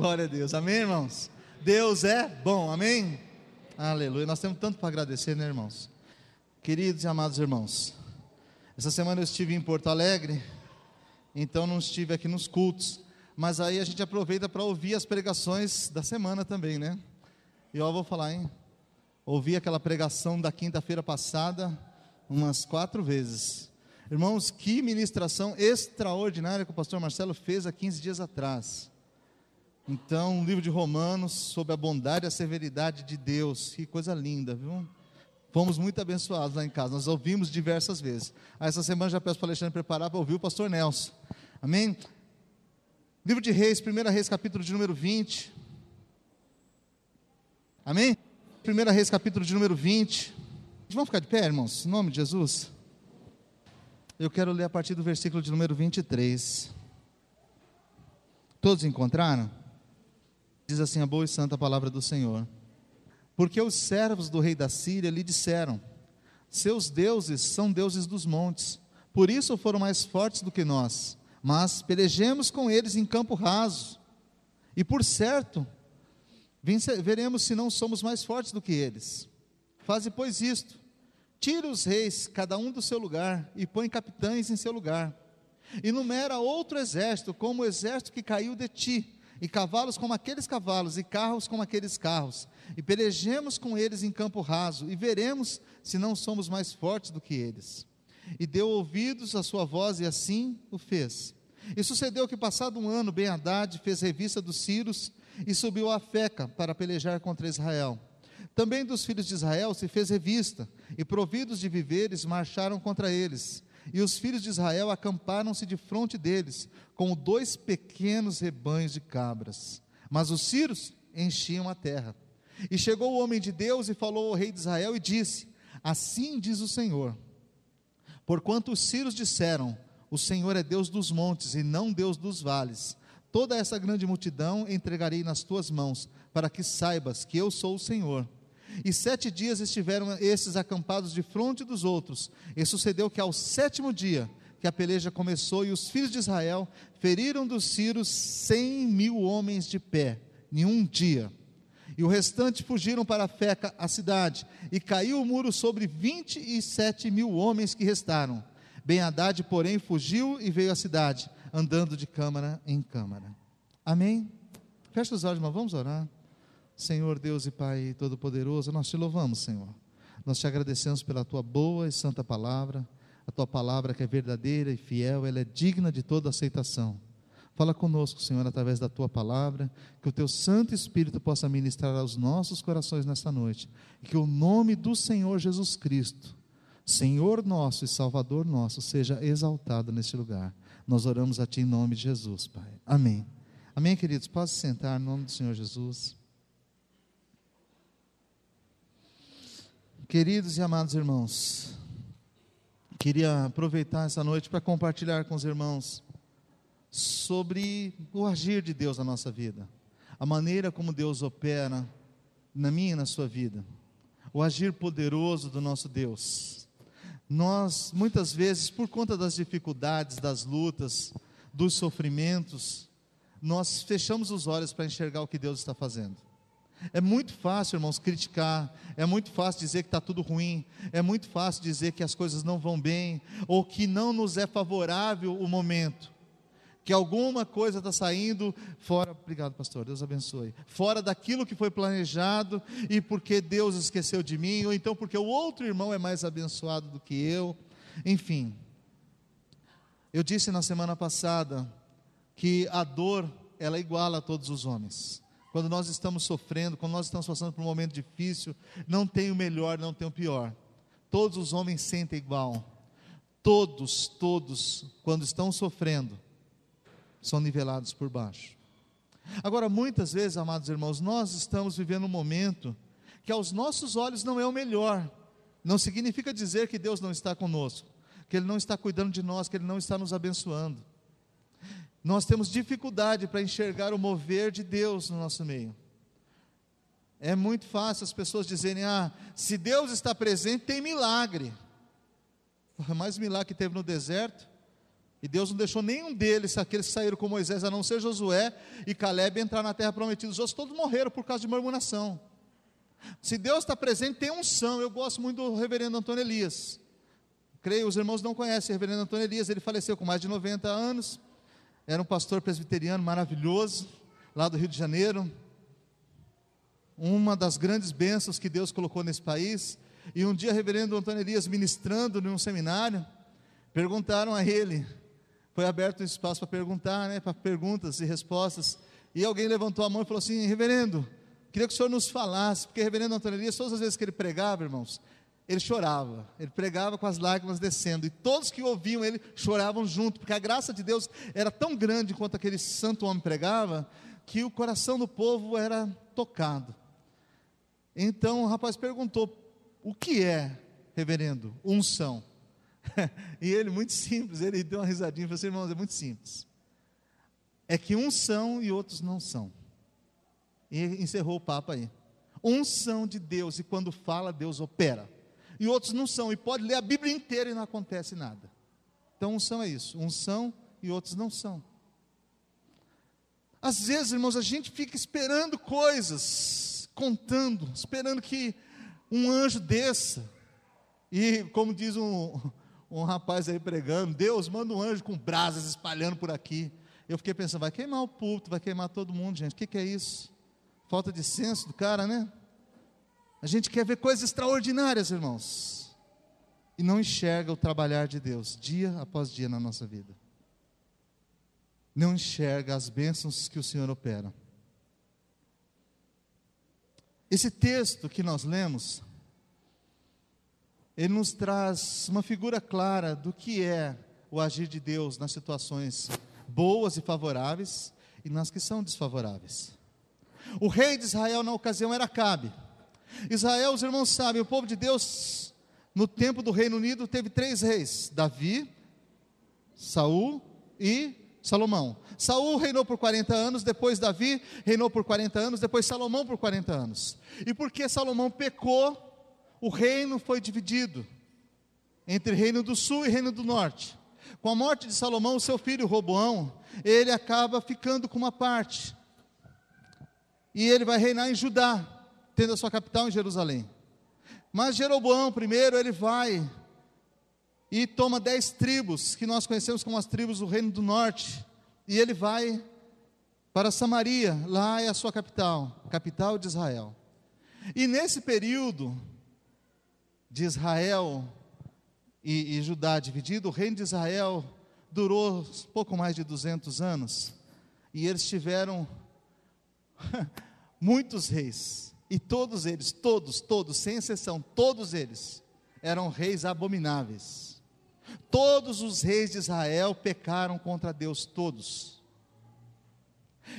Glória a Deus. Amém, irmãos? Deus é bom. Amém? Aleluia. Nós temos tanto para agradecer, né, irmãos? Queridos e amados irmãos, essa semana eu estive em Porto Alegre, então não estive aqui nos cultos, mas aí a gente aproveita para ouvir as pregações da semana também, né? E eu vou falar, hein? Ouvi aquela pregação da quinta-feira passada umas quatro vezes. Irmãos, que ministração extraordinária que o pastor Marcelo fez há 15 dias atrás. Então, o livro de Romanos, sobre a bondade e a severidade de Deus, que coisa linda, viu? Fomos muito abençoados lá em casa, nós ouvimos diversas vezes. Essa semana já peço para o Alexandre preparar para ouvir o pastor Nelson. Amém? Livro de Reis, 1 Reis, capítulo de número 20. Amém? 1 Reis, capítulo de número 20. Vamos ficar de pé, irmãos, em nome de Jesus. Eu quero ler a partir do versículo de número 23. Todos encontraram? Diz assim a boa e santa palavra do Senhor. Porque os servos do rei da Síria lhe disseram: Seus deuses são deuses dos montes, por isso foram mais fortes do que nós. Mas pelejemos com eles em campo raso. E por certo, veremos se não somos mais fortes do que eles. Faze, pois, isto: Tira os reis, cada um do seu lugar, e põe capitães em seu lugar. E numera outro exército, como o exército que caiu de ti, e cavalos como aqueles cavalos, e carros como aqueles carros. E pelejemos com eles em campo raso, e veremos se não somos mais fortes do que eles. E deu ouvidos à sua voz, e assim o fez. E sucedeu que, passado um ano, Ben-Hadad fez revista dos Círios e subiu a Feca para pelejar contra Israel. Também dos filhos de Israel se fez revista, e providos de viveres marcharam contra eles. E os filhos de Israel acamparam-se de frente deles, com dois pequenos rebanhos de cabras. Mas os sírios enchiam a terra. E chegou o homem de Deus e falou ao rei de Israel e disse: Assim diz o Senhor: Porquanto os sírios disseram: O Senhor é Deus dos montes e não Deus dos vales. Toda essa grande multidão entregarei nas tuas mãos, para que saibas que eu sou o Senhor. E sete dias estiveram esses acampados de fronte dos outros. E sucedeu que ao sétimo dia que a peleja começou, e os filhos de Israel feriram dos Círios cem mil homens de pé, em um dia. E o restante fugiram para a Feca, a cidade, e caiu o muro sobre vinte e sete mil homens que restaram. Ben Haddad, porém, fugiu e veio à cidade, andando de câmara em câmara. Amém? Fecha os olhos, mas vamos orar. Senhor Deus e Pai Todo-Poderoso, nós te louvamos, Senhor. Nós te agradecemos pela tua boa e santa palavra, a tua palavra que é verdadeira e fiel, ela é digna de toda aceitação. Fala conosco, Senhor, através da tua palavra, que o teu Santo Espírito possa ministrar aos nossos corações nesta noite, e que o nome do Senhor Jesus Cristo, Senhor nosso e Salvador nosso, seja exaltado neste lugar. Nós oramos a Ti em nome de Jesus, Pai. Amém. Amém, queridos. Pode se sentar em nome do Senhor Jesus. Queridos e amados irmãos, queria aproveitar essa noite para compartilhar com os irmãos sobre o agir de Deus na nossa vida, a maneira como Deus opera na minha e na sua vida, o agir poderoso do nosso Deus. Nós, muitas vezes, por conta das dificuldades, das lutas, dos sofrimentos, nós fechamos os olhos para enxergar o que Deus está fazendo. É muito fácil, irmãos, criticar, é muito fácil dizer que está tudo ruim, é muito fácil dizer que as coisas não vão bem, ou que não nos é favorável o momento, que alguma coisa está saindo fora, obrigado pastor, Deus abençoe, fora daquilo que foi planejado, e porque Deus esqueceu de mim, ou então porque o outro irmão é mais abençoado do que eu, enfim. Eu disse na semana passada que a dor, ela é igual a todos os homens quando nós estamos sofrendo, quando nós estamos passando por um momento difícil, não tem o melhor, não tem o pior. Todos os homens sentem igual. Todos, todos, quando estão sofrendo, são nivelados por baixo. Agora, muitas vezes, amados irmãos, nós estamos vivendo um momento que aos nossos olhos não é o melhor. Não significa dizer que Deus não está conosco, que Ele não está cuidando de nós, que Ele não está nos abençoando. Nós temos dificuldade para enxergar o mover de Deus no nosso meio. É muito fácil as pessoas dizerem: ah, se Deus está presente, tem milagre. O mais milagre que teve no deserto E Deus não deixou nenhum deles, aqueles que saíram com Moisés, a não ser Josué e Caleb, entrar na terra prometida. Os outros todos morreram por causa de murmuração. Se Deus está presente, tem unção. Eu gosto muito do reverendo Antônio Elias. Creio, os irmãos não conhecem o reverendo Antônio Elias, ele faleceu com mais de 90 anos. Era um pastor presbiteriano maravilhoso, lá do Rio de Janeiro. Uma das grandes bênçãos que Deus colocou nesse país. E um dia, reverendo Antônio Elias, ministrando num seminário, perguntaram a ele, foi aberto um espaço para perguntar, né, para perguntas e respostas. E alguém levantou a mão e falou assim: Reverendo, queria que o senhor nos falasse, porque reverendo Antônio Elias, todas as vezes que ele pregava, irmãos, ele chorava, ele pregava com as lágrimas descendo, e todos que ouviam ele choravam junto, porque a graça de Deus era tão grande quanto aquele santo homem pregava, que o coração do povo era tocado. Então o rapaz perguntou: o que é, reverendo, unção? e ele, muito simples, ele deu uma risadinha e falou assim: irmãos, é muito simples. É que uns são e outros não são. E encerrou o papo aí. Uns são de Deus e quando fala, Deus opera. E outros não são, e pode ler a Bíblia inteira e não acontece nada. Então, uns são é isso, uns são e outros não são. Às vezes, irmãos, a gente fica esperando coisas, contando, esperando que um anjo desça. E, como diz um, um rapaz aí pregando, Deus manda um anjo com brasas espalhando por aqui. Eu fiquei pensando, vai queimar o púlpito, vai queimar todo mundo, gente. O que, que é isso? Falta de senso do cara, né? A gente quer ver coisas extraordinárias, irmãos. E não enxerga o trabalhar de Deus, dia após dia na nossa vida. Não enxerga as bênçãos que o Senhor opera. Esse texto que nós lemos, ele nos traz uma figura clara do que é o agir de Deus nas situações boas e favoráveis e nas que são desfavoráveis. O rei de Israel na ocasião era Cabe. Israel, os irmãos sabem, o povo de Deus no tempo do Reino Unido teve três reis: Davi, Saul e Salomão. Saul reinou por 40 anos, depois Davi reinou por 40 anos, depois Salomão por 40 anos. E porque Salomão pecou, o reino foi dividido entre reino do sul e reino do norte. Com a morte de Salomão, seu filho Roboão, ele acaba ficando com uma parte. E ele vai reinar em Judá, tendo a sua capital em Jerusalém. Mas Jeroboão, primeiro, ele vai e toma dez tribos, que nós conhecemos como as tribos do reino do norte, e ele vai para Samaria, lá é a sua capital, capital de Israel. E nesse período, de Israel e, e Judá dividido, o reino de Israel durou pouco mais de 200 anos, e eles tiveram muitos reis, e todos eles, todos, todos, sem exceção, todos eles, eram reis abomináveis. Todos os reis de Israel pecaram contra Deus, todos.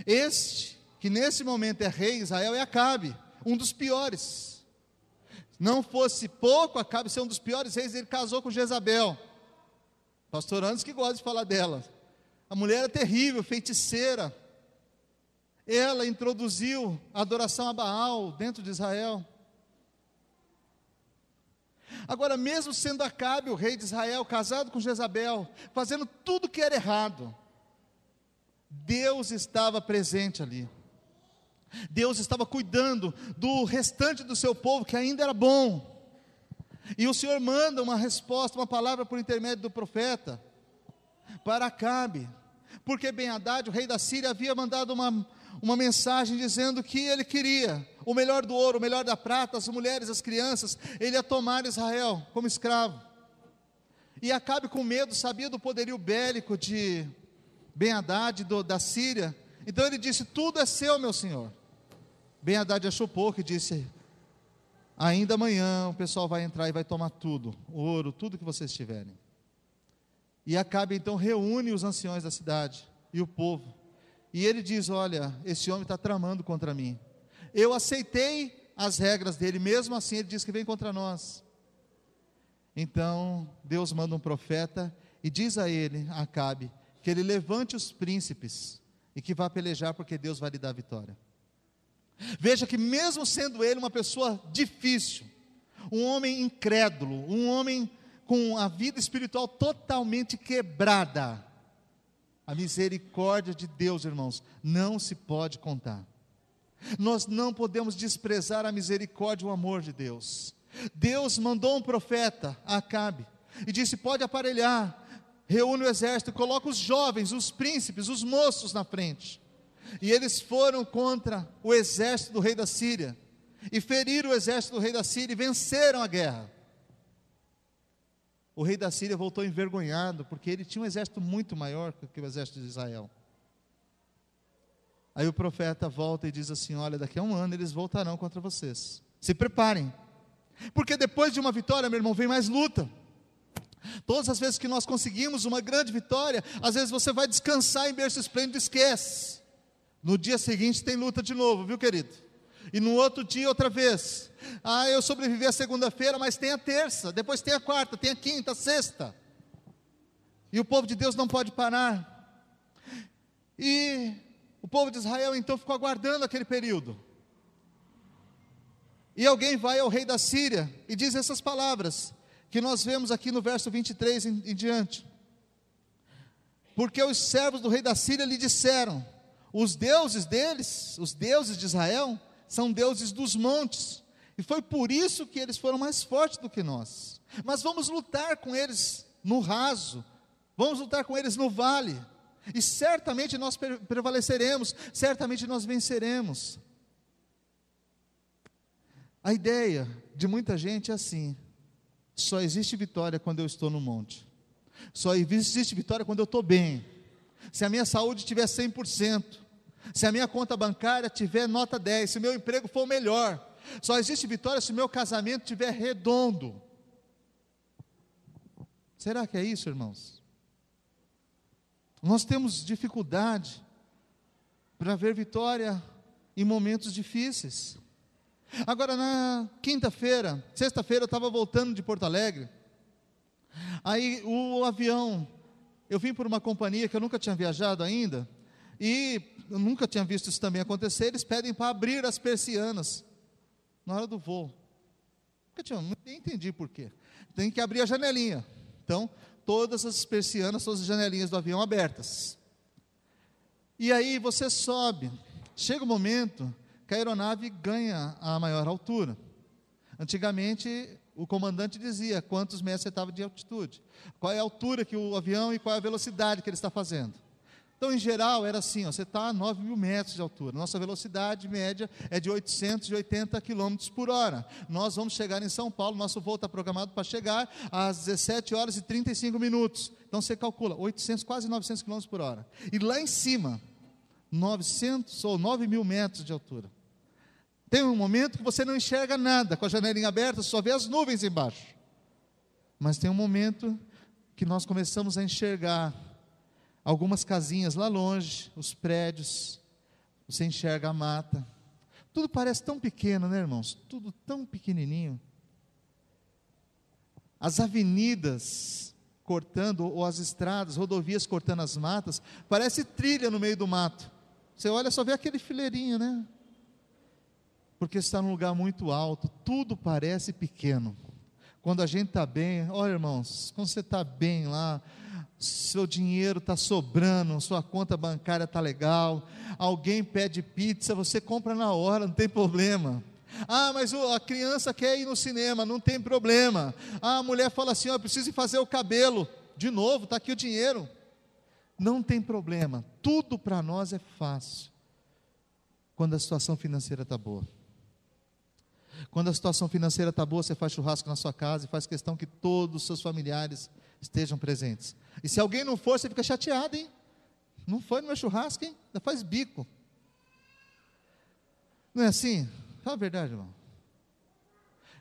Este, que nesse momento é rei Israel, é Acabe, um dos piores. Não fosse pouco, Acabe ser um dos piores reis, ele casou com Jezabel. Pastor Anderson que gosta de falar dela. A mulher era terrível, feiticeira. Ela introduziu a adoração a Baal dentro de Israel. Agora, mesmo sendo Acabe, o rei de Israel, casado com Jezabel, fazendo tudo que era errado, Deus estava presente ali. Deus estava cuidando do restante do seu povo que ainda era bom. E o Senhor manda uma resposta, uma palavra por intermédio do profeta para Acabe, porque Ben Haddad, o rei da Síria, havia mandado uma, uma mensagem dizendo que ele queria o melhor do ouro, o melhor da prata, as mulheres, as crianças, ele ia tomar Israel como escravo. E Acabe, com medo, sabia do poderio bélico de Ben Haddad, do, da Síria, então ele disse: Tudo é seu, meu senhor. Ben Haddad achou pouco e disse: Ainda amanhã o pessoal vai entrar e vai tomar tudo, ouro, tudo que vocês tiverem. E Acabe então reúne os anciões da cidade e o povo. E ele diz: Olha, esse homem está tramando contra mim. Eu aceitei as regras dele, mesmo assim ele diz que vem contra nós. Então Deus manda um profeta e diz a ele, Acabe, que ele levante os príncipes e que vá pelejar, porque Deus vai lhe dar a vitória. Veja que, mesmo sendo ele uma pessoa difícil, um homem incrédulo, um homem com a vida espiritual totalmente quebrada, A misericórdia de Deus, irmãos, não se pode contar. Nós não podemos desprezar a misericórdia e o amor de Deus. Deus mandou um profeta, Acabe, e disse: Pode aparelhar, reúne o exército, coloca os jovens, os príncipes, os moços na frente. E eles foram contra o exército do rei da Síria, e feriram o exército do rei da Síria e venceram a guerra. O rei da Síria voltou envergonhado, porque ele tinha um exército muito maior que o exército de Israel. Aí o profeta volta e diz assim: Olha, daqui a um ano eles voltarão contra vocês. Se preparem, porque depois de uma vitória, meu irmão, vem mais luta. Todas as vezes que nós conseguimos uma grande vitória, às vezes você vai descansar em berço esplêndido e esquece. No dia seguinte tem luta de novo, viu, querido? E no outro dia, outra vez. Ah, eu sobrevivi a segunda-feira, mas tem a terça, depois tem a quarta, tem a quinta, a sexta. E o povo de Deus não pode parar. E o povo de Israel então ficou aguardando aquele período. E alguém vai ao rei da Síria e diz essas palavras, que nós vemos aqui no verso 23 em, em diante. Porque os servos do rei da Síria lhe disseram: os deuses deles, os deuses de Israel, são deuses dos montes, e foi por isso que eles foram mais fortes do que nós. Mas vamos lutar com eles no raso, vamos lutar com eles no vale, e certamente nós prevaleceremos, certamente nós venceremos. A ideia de muita gente é assim: só existe vitória quando eu estou no monte, só existe vitória quando eu estou bem. Se a minha saúde tiver 100%, se a minha conta bancária tiver nota 10, se o meu emprego for melhor, só existe vitória se o meu casamento estiver redondo. Será que é isso, irmãos? Nós temos dificuldade para ver vitória em momentos difíceis. Agora, na quinta-feira, sexta-feira, eu estava voltando de Porto Alegre. Aí o avião, eu vim por uma companhia que eu nunca tinha viajado ainda, e eu nunca tinha visto isso também acontecer. Eles pedem para abrir as persianas na hora do voo. Eu tinha, não entendi por quê. Tem que abrir a janelinha. Então, todas as persianas, todas as janelinhas do avião abertas. E aí você sobe. Chega o momento que a aeronave ganha a maior altura. Antigamente, o comandante dizia quantos metros você estava de altitude, qual é a altura que o avião e qual é a velocidade que ele está fazendo. Então, em geral, era assim: ó, você está a 9 mil metros de altura. Nossa velocidade média é de 880 km por hora. Nós vamos chegar em São Paulo, nosso voo está programado para chegar às 17 horas e 35 minutos. Então, você calcula 800, quase 900 km por hora. E lá em cima, 900 ou 9 mil metros de altura. Tem um momento que você não enxerga nada, com a janelinha aberta, só vê as nuvens embaixo. Mas tem um momento que nós começamos a enxergar algumas casinhas lá longe, os prédios, você enxerga a mata. Tudo parece tão pequeno, né, irmãos? Tudo tão pequenininho. As avenidas cortando, ou as estradas, rodovias cortando as matas, parece trilha no meio do mato. Você olha, só vê aquele fileirinho, né? Porque está num lugar muito alto, tudo parece pequeno. Quando a gente está bem, olha irmãos, quando você está bem lá, seu dinheiro está sobrando, sua conta bancária está legal, alguém pede pizza, você compra na hora, não tem problema. Ah, mas a criança quer ir no cinema, não tem problema. Ah, a mulher fala assim: oh, preciso fazer o cabelo. De novo, está aqui o dinheiro. Não tem problema. Tudo para nós é fácil. Quando a situação financeira está boa. Quando a situação financeira está boa, você faz churrasco na sua casa e faz questão que todos os seus familiares estejam presentes. E se alguém não for, você fica chateado, hein? Não foi no meu churrasco, hein? Ainda faz bico. Não é assim? Fala a verdade, irmão.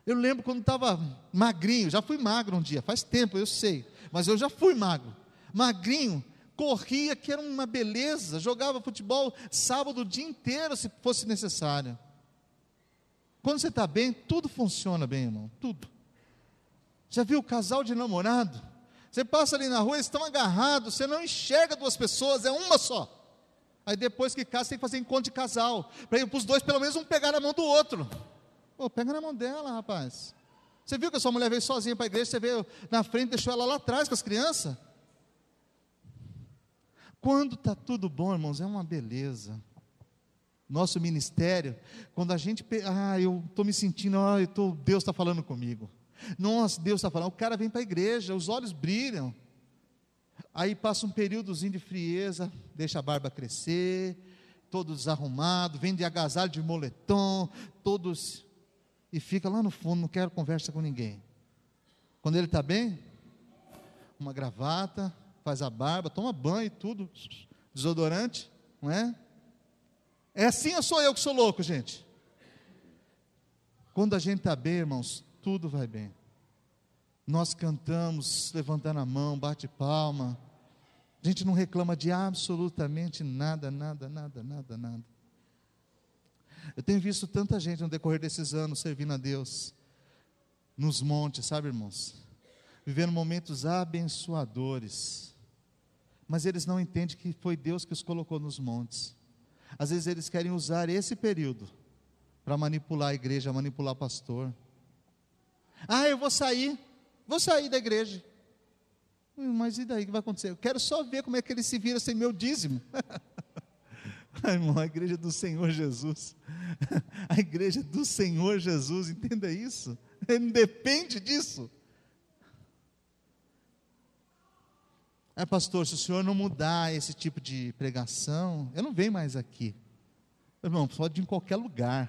Eu lembro quando estava magrinho, já fui magro um dia, faz tempo, eu sei, mas eu já fui magro. Magrinho, corria, que era uma beleza, jogava futebol sábado o dia inteiro, se fosse necessário. Quando você está bem, tudo funciona bem, irmão, tudo. Já viu o casal de namorado? Você passa ali na rua, eles estão agarrados, você não enxerga duas pessoas, é uma só. Aí depois que casa, tem que fazer encontro de casal, para os dois, pelo menos, um pegar na mão do outro. Pô, pega na mão dela, rapaz. Você viu que a sua mulher veio sozinha para a igreja, você veio na frente, deixou ela lá atrás com as crianças? Quando está tudo bom, irmãos, é uma beleza. Nosso ministério, quando a gente, ah, eu estou me sentindo, ah, eu tô, Deus está falando comigo. Nossa, Deus está falando. O cara vem para a igreja, os olhos brilham. Aí passa um períodozinho de frieza, deixa a barba crescer, todo desarrumado, vem de agasalho de moletom, todos. E fica lá no fundo, não quero conversa com ninguém. Quando ele está bem, uma gravata, faz a barba, toma banho e tudo, desodorante, não é? É assim ou sou eu que sou louco, gente? Quando a gente está bem, irmãos, tudo vai bem. Nós cantamos levantando a mão, bate palma. A gente não reclama de absolutamente nada, nada, nada, nada, nada. Eu tenho visto tanta gente no decorrer desses anos servindo a Deus, nos montes, sabe, irmãos? Vivendo momentos abençoadores. Mas eles não entendem que foi Deus que os colocou nos montes. Às vezes eles querem usar esse período para manipular a igreja, manipular pastor. Ah, eu vou sair, vou sair da igreja. Hum, mas e daí o que vai acontecer? Eu quero só ver como é que ele se vira sem meu dízimo. Ai, irmão, a igreja do Senhor Jesus. A igreja do Senhor Jesus, entenda isso. Ele depende disso. É, pastor, se o senhor não mudar esse tipo de pregação, eu não venho mais aqui. Irmão, pode ir em qualquer lugar.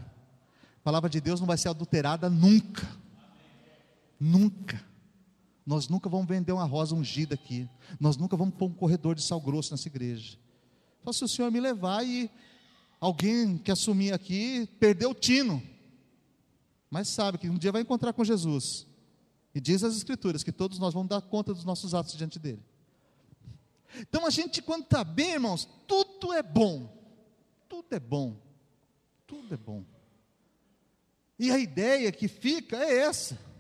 A palavra de Deus não vai ser adulterada nunca. Nunca. Nós nunca vamos vender uma rosa ungida aqui. Nós nunca vamos pôr um corredor de sal grosso nessa igreja. Só se o Senhor me levar e alguém que assumir aqui perdeu o tino. Mas sabe que um dia vai encontrar com Jesus. E diz as Escrituras que todos nós vamos dar conta dos nossos atos diante dele. Então a gente, quando está bem, irmãos, tudo é bom. Tudo é bom. Tudo é bom. E a ideia que fica é essa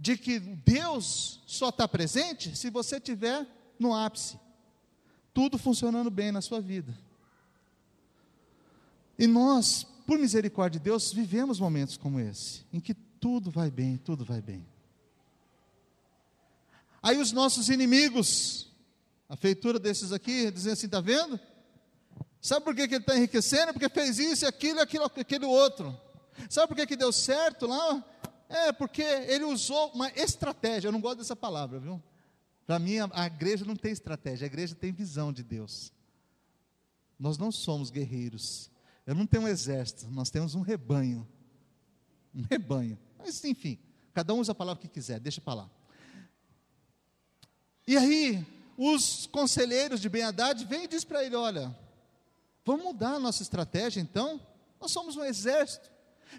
de que Deus só está presente se você estiver no ápice, tudo funcionando bem na sua vida. E nós, por misericórdia de Deus, vivemos momentos como esse, em que tudo vai bem, tudo vai bem. Aí os nossos inimigos, a feitura desses aqui, dizem assim: está vendo? Sabe por que, que ele está enriquecendo? Porque fez isso, aquilo, aquilo, aquele outro. Sabe por que, que deu certo lá? É, porque ele usou uma estratégia, eu não gosto dessa palavra, viu? Para mim, a, a igreja não tem estratégia, a igreja tem visão de Deus. Nós não somos guerreiros. Eu não tenho um exército, nós temos um rebanho. Um rebanho. Mas, enfim, cada um usa a palavra que quiser, deixa para lá. E aí, os conselheiros de Ben Haddad vêm e dizem para ele: olha, vamos mudar a nossa estratégia então? Nós somos um exército.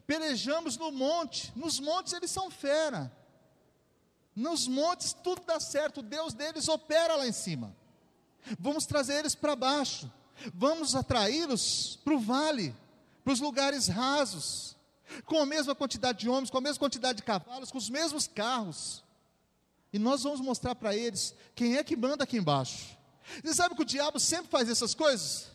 Pelejamos no monte, nos montes eles são fera. Nos montes tudo dá certo, o Deus deles opera lá em cima. Vamos trazer eles para baixo, vamos atraí-los para o vale, para os lugares rasos, com a mesma quantidade de homens, com a mesma quantidade de cavalos, com os mesmos carros. E nós vamos mostrar para eles quem é que manda aqui embaixo. Você sabe que o diabo sempre faz essas coisas?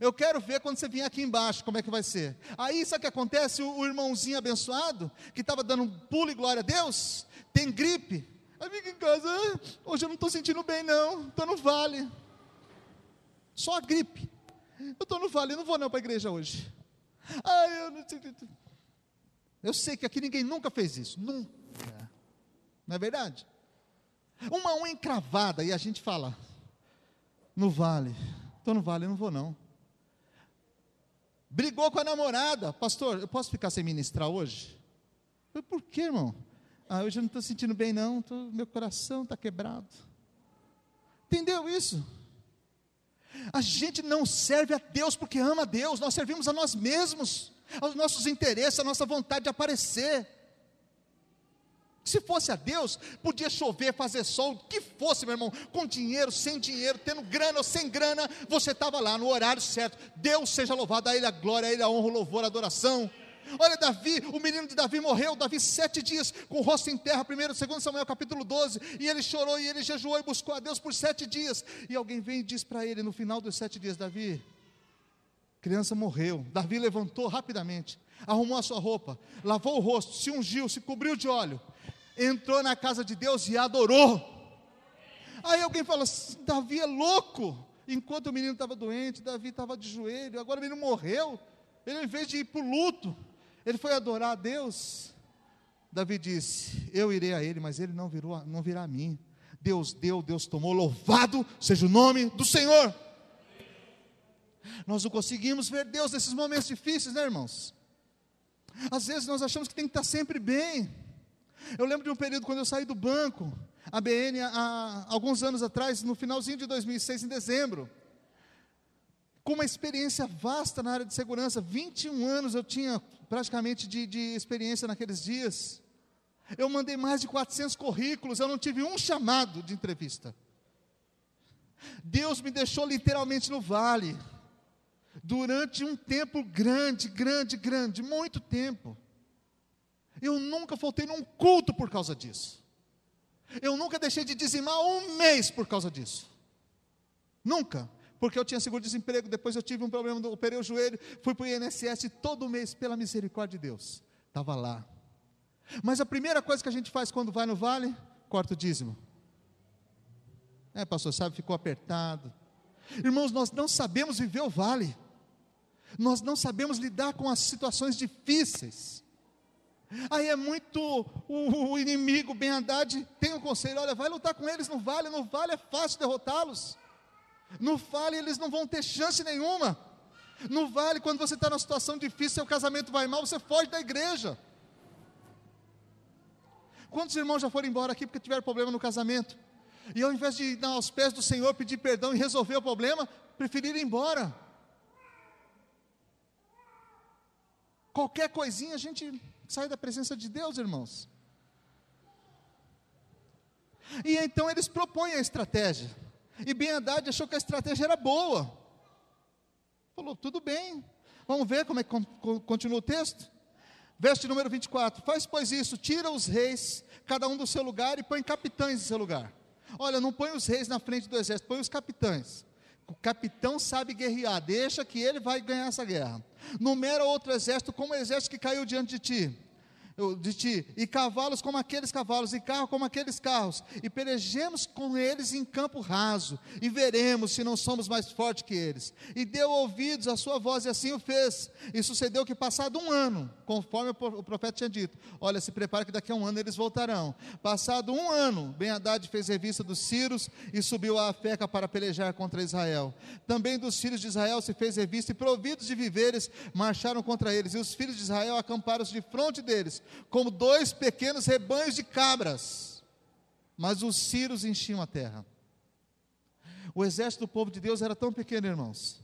Eu quero ver quando você vier aqui embaixo, como é que vai ser. Aí, sabe o que acontece? O, o irmãozinho abençoado, que estava dando um pulo e glória a Deus, tem gripe. Aí fica em casa, ah, hoje eu não estou sentindo bem não, estou no vale. Só a gripe. Eu estou no vale, não vou não para a igreja hoje. Ah, eu não. Eu sei que aqui ninguém nunca fez isso, nunca. Não é verdade? Uma unha encravada e a gente fala, no vale, estou no vale, não vou não. Brigou com a namorada. Pastor, eu posso ficar sem ministrar hoje? Eu, Por quê, irmão? Ah, hoje eu não estou sentindo bem, não. Tô, meu coração está quebrado. Entendeu isso? A gente não serve a Deus porque ama a Deus, nós servimos a nós mesmos, aos nossos interesses, a nossa vontade de aparecer. Se fosse a Deus, podia chover, fazer sol, o que fosse, meu irmão, com dinheiro, sem dinheiro, tendo grana ou sem grana, você estava lá no horário certo. Deus seja louvado, a Ele a glória, a Ele a honra, o louvor, a adoração. Olha, Davi, o menino de Davi morreu, Davi sete dias com o rosto em terra, primeiro, segundo Samuel capítulo 12, e ele chorou, e ele jejuou e buscou a Deus por sete dias, e alguém vem e diz para ele no final dos sete dias, Davi, criança morreu, Davi levantou rapidamente, arrumou a sua roupa, lavou o rosto, se ungiu, se cobriu de óleo, entrou na casa de Deus e adorou. Aí alguém fala: Davi é louco. Enquanto o menino estava doente, Davi estava de joelho, agora o menino morreu. Ele, em vez de ir para o luto, ele foi adorar a Deus. Davi disse: Eu irei a ele, mas ele não, virou, não virá a mim. Deus deu, Deus tomou, louvado seja o nome do Senhor. Nós não conseguimos ver Deus nesses momentos difíceis, né, irmãos? Às vezes nós achamos que tem que estar sempre bem. Eu lembro de um período quando eu saí do banco, a BN, há alguns anos atrás, no finalzinho de 2006, em dezembro, com uma experiência vasta na área de segurança. 21 anos eu tinha praticamente de, de experiência naqueles dias. Eu mandei mais de 400 currículos, eu não tive um chamado de entrevista. Deus me deixou literalmente no vale, durante um tempo grande, grande, grande, muito tempo. Eu nunca faltei num culto por causa disso. Eu nunca deixei de dizimar um mês por causa disso. Nunca. Porque eu tinha seguro-desemprego, depois eu tive um problema, operei o joelho, fui para o INSS todo mês, pela misericórdia de Deus. Estava lá. Mas a primeira coisa que a gente faz quando vai no vale, corta o dízimo. É, pastor, sabe, ficou apertado. Irmãos, nós não sabemos viver o vale. Nós não sabemos lidar com as situações difíceis. Aí é muito o, o inimigo, bem Haddad, tem um conselho: olha, vai lutar com eles no vale, no vale é fácil derrotá-los. No vale eles não vão ter chance nenhuma. No vale, quando você está numa situação difícil, seu casamento vai mal, você foge da igreja. Quantos irmãos já foram embora aqui porque tiveram problema no casamento? E ao invés de ir aos pés do Senhor pedir perdão e resolver o problema, preferiram ir embora. Qualquer coisinha a gente sai da presença de Deus, irmãos. E então eles propõem a estratégia. E Ben Haddad achou que a estratégia era boa. Falou, tudo bem. Vamos ver como é que continua o texto? Verso número 24: Faz, pois, isso, tira os reis, cada um do seu lugar, e põe capitães em seu lugar. Olha, não põe os reis na frente do exército, põe os capitães. O capitão sabe guerrear, deixa que ele vai ganhar essa guerra. Numera outro exército como o exército que caiu diante de ti de ti, e cavalos como aqueles cavalos, e carros como aqueles carros, e pelejemos com eles em campo raso, e veremos se não somos mais fortes que eles. E deu ouvidos à sua voz, e assim o fez. E sucedeu que, passado um ano, conforme o profeta tinha dito, olha, se prepare que daqui a um ano eles voltarão. Passado um ano, Ben Haddad fez revista dos Círios e subiu a Afeca para pelejar contra Israel. Também dos filhos de Israel se fez revista, e providos de viveres, marcharam contra eles. E os filhos de Israel acamparam-se de fronte deles, como dois pequenos rebanhos de cabras. Mas os sírios enchiam a terra. O exército do povo de Deus era tão pequeno, irmãos,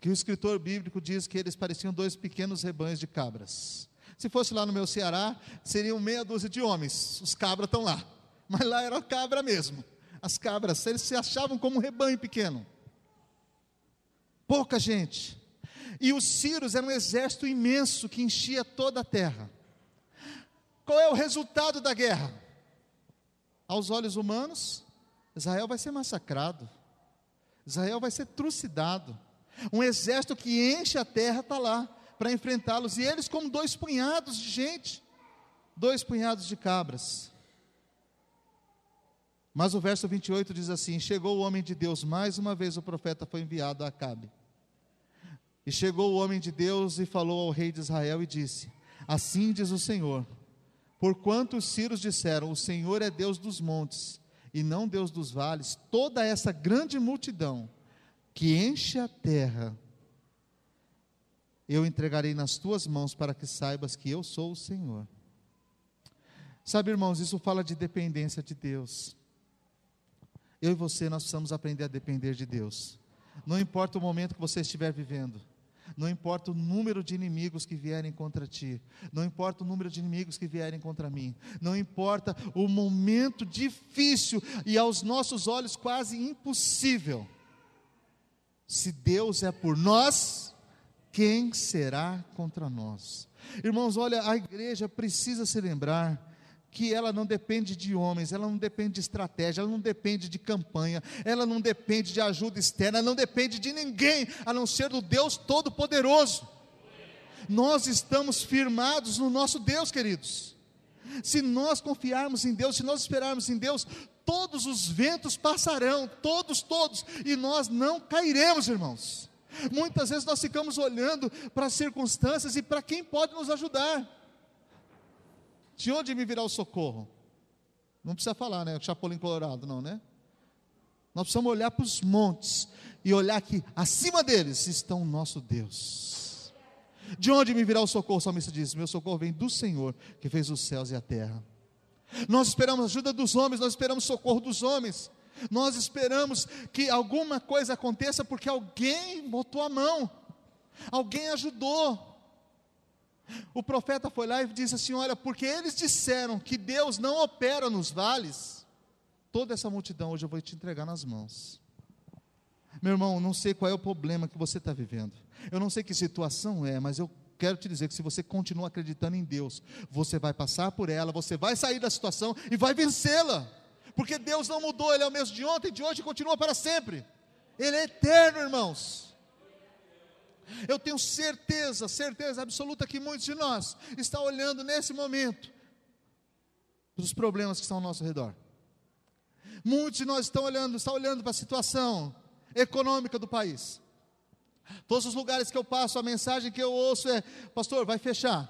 que o escritor bíblico diz que eles pareciam dois pequenos rebanhos de cabras. Se fosse lá no meu Ceará, seriam meia dúzia de homens, os cabras estão lá, mas lá era cabra mesmo. As cabras, eles se achavam como um rebanho pequeno. Pouca gente. E os sírios eram um exército imenso que enchia toda a terra. Qual é o resultado da guerra? Aos olhos humanos, Israel vai ser massacrado. Israel vai ser trucidado. Um exército que enche a terra está lá para enfrentá-los. E eles, como dois punhados de gente, dois punhados de cabras. Mas o verso 28 diz assim: Chegou o homem de Deus, mais uma vez o profeta foi enviado a Acabe. E chegou o homem de Deus e falou ao rei de Israel e disse: Assim diz o Senhor: Porquanto os sírios disseram: O Senhor é Deus dos montes e não Deus dos vales, toda essa grande multidão que enche a terra, eu entregarei nas tuas mãos para que saibas que eu sou o Senhor. Sabe, irmãos, isso fala de dependência de Deus. Eu e você, nós precisamos aprender a depender de Deus. Não importa o momento que você estiver vivendo não importa o número de inimigos que vierem contra ti, não importa o número de inimigos que vierem contra mim, não importa o momento difícil e aos nossos olhos quase impossível. Se Deus é por nós, quem será contra nós? Irmãos, olha, a igreja precisa se lembrar que ela não depende de homens, ela não depende de estratégia, ela não depende de campanha, ela não depende de ajuda externa, ela não depende de ninguém, a não ser do Deus Todo-Poderoso. Nós estamos firmados no nosso Deus, queridos. Se nós confiarmos em Deus, se nós esperarmos em Deus, todos os ventos passarão, todos, todos, e nós não cairemos, irmãos. Muitas vezes nós ficamos olhando para as circunstâncias e para quem pode nos ajudar. De onde me virá o socorro? Não precisa falar, né? O Chapolin Colorado, não, né? Nós precisamos olhar para os montes e olhar que acima deles está o nosso Deus. De onde me virá o socorro? O salmista diz: Meu socorro vem do Senhor, que fez os céus e a terra. Nós esperamos ajuda dos homens, nós esperamos socorro dos homens. Nós esperamos que alguma coisa aconteça porque alguém botou a mão, alguém ajudou. O profeta foi lá e disse assim: Olha, porque eles disseram que Deus não opera nos vales, toda essa multidão hoje eu vou te entregar nas mãos. Meu irmão, não sei qual é o problema que você está vivendo, eu não sei que situação é, mas eu quero te dizer que se você continua acreditando em Deus, você vai passar por ela, você vai sair da situação e vai vencê-la, porque Deus não mudou, Ele é o mesmo de ontem, de hoje e continua para sempre, Ele é eterno, irmãos. Eu tenho certeza, certeza absoluta que muitos de nós estão olhando nesse momento para os problemas que estão ao nosso redor. Muitos de nós estão olhando, estão olhando para a situação econômica do país. Todos os lugares que eu passo, a mensagem que eu ouço é: Pastor, vai fechar.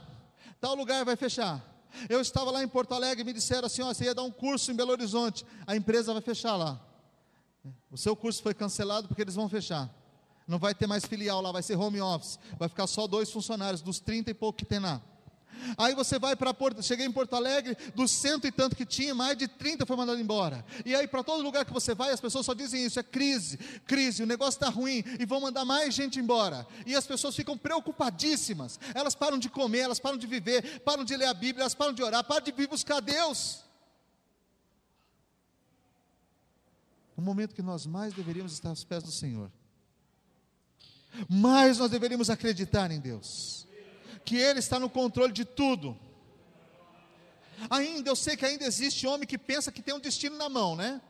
Tal lugar vai fechar. Eu estava lá em Porto Alegre e me disseram assim: ó, você ia dar um curso em Belo Horizonte, a empresa vai fechar lá. O seu curso foi cancelado porque eles vão fechar. Não vai ter mais filial lá, vai ser home office. Vai ficar só dois funcionários, dos 30 e pouco que tem lá. Aí você vai para Porto, cheguei em Porto Alegre, dos cento e tanto que tinha, mais de 30 foi mandado embora. E aí para todo lugar que você vai, as pessoas só dizem isso, é crise, crise, o negócio está ruim e vão mandar mais gente embora. E as pessoas ficam preocupadíssimas. Elas param de comer, elas param de viver, param de ler a Bíblia, elas param de orar, param de vir buscar Deus. O momento que nós mais deveríamos estar aos pés do Senhor. Mais nós deveríamos acreditar em Deus que Ele está no controle de tudo. Ainda, eu sei que ainda existe homem que pensa que tem um destino na mão, né?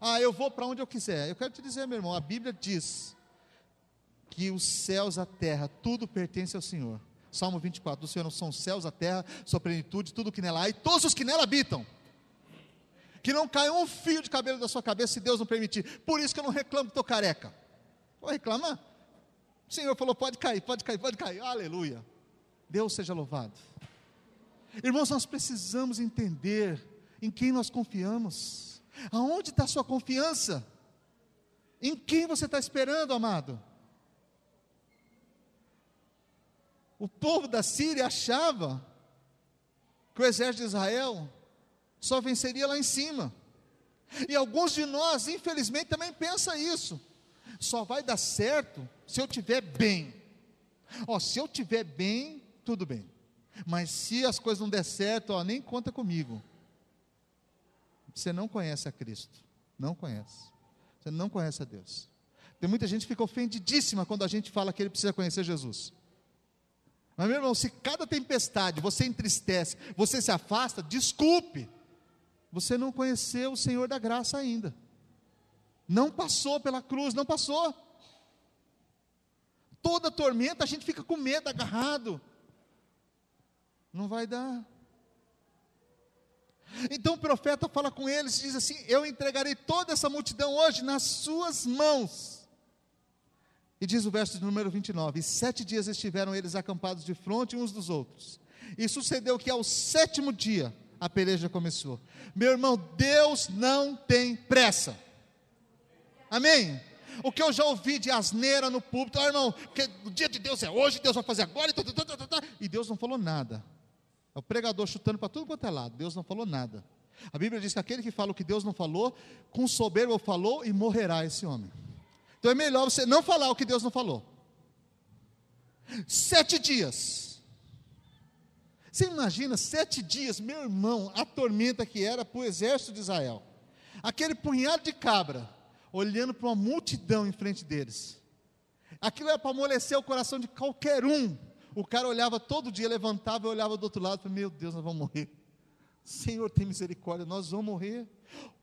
Ah, eu vou para onde eu quiser. Eu quero te dizer, meu irmão, a Bíblia diz que os céus, a terra, tudo pertence ao Senhor. Salmo 24: Do Senhor não são os céus, a terra, sua plenitude, tudo que nela há e todos os que nela habitam. Que não caia um fio de cabelo da sua cabeça se Deus não permitir. Por isso que eu não reclamo que estou careca. Vou reclamar? O Senhor falou: pode cair, pode cair, pode cair. Aleluia. Deus seja louvado. Irmãos, nós precisamos entender em quem nós confiamos. Aonde está a sua confiança? Em quem você está esperando, amado? O povo da Síria achava que o exército de Israel só venceria lá em cima. E alguns de nós, infelizmente, também pensam isso. Só vai dar certo se eu tiver bem. Ó, se eu tiver bem, tudo bem. Mas se as coisas não der certo, ó, nem conta comigo. Você não conhece a Cristo. Não conhece. Você não conhece a Deus. Tem muita gente que fica ofendidíssima quando a gente fala que ele precisa conhecer Jesus. Mas, meu irmão, se cada tempestade você entristece, você se afasta, desculpe. Você não conheceu o Senhor da graça ainda. Não passou pela cruz, não passou. Toda tormenta a gente fica com medo, agarrado. Não vai dar. Então o profeta fala com eles e diz assim: Eu entregarei toda essa multidão hoje nas suas mãos. E diz o verso de número 29: E sete dias estiveram eles acampados de frente uns dos outros. E sucedeu que ao sétimo dia a peleja começou. Meu irmão, Deus não tem pressa. Amém? O que eu já ouvi de asneira no púlpito, ah, irmão, que o dia de Deus é hoje, Deus vai fazer agora, e Deus não falou nada. É o pregador chutando para tudo quanto é lado. Deus não falou nada. A Bíblia diz que aquele que fala o que Deus não falou, com soberbo falou e morrerá esse homem. Então é melhor você não falar o que Deus não falou. Sete dias. Você imagina sete dias, meu irmão, a tormenta que era para o exército de Israel. Aquele punhado de cabra, olhando para uma multidão em frente deles. Aquilo era para amolecer o coração de qualquer um o cara olhava todo dia, levantava e olhava do outro lado, falava, meu Deus, nós vamos morrer. Senhor, tem misericórdia, nós vamos morrer.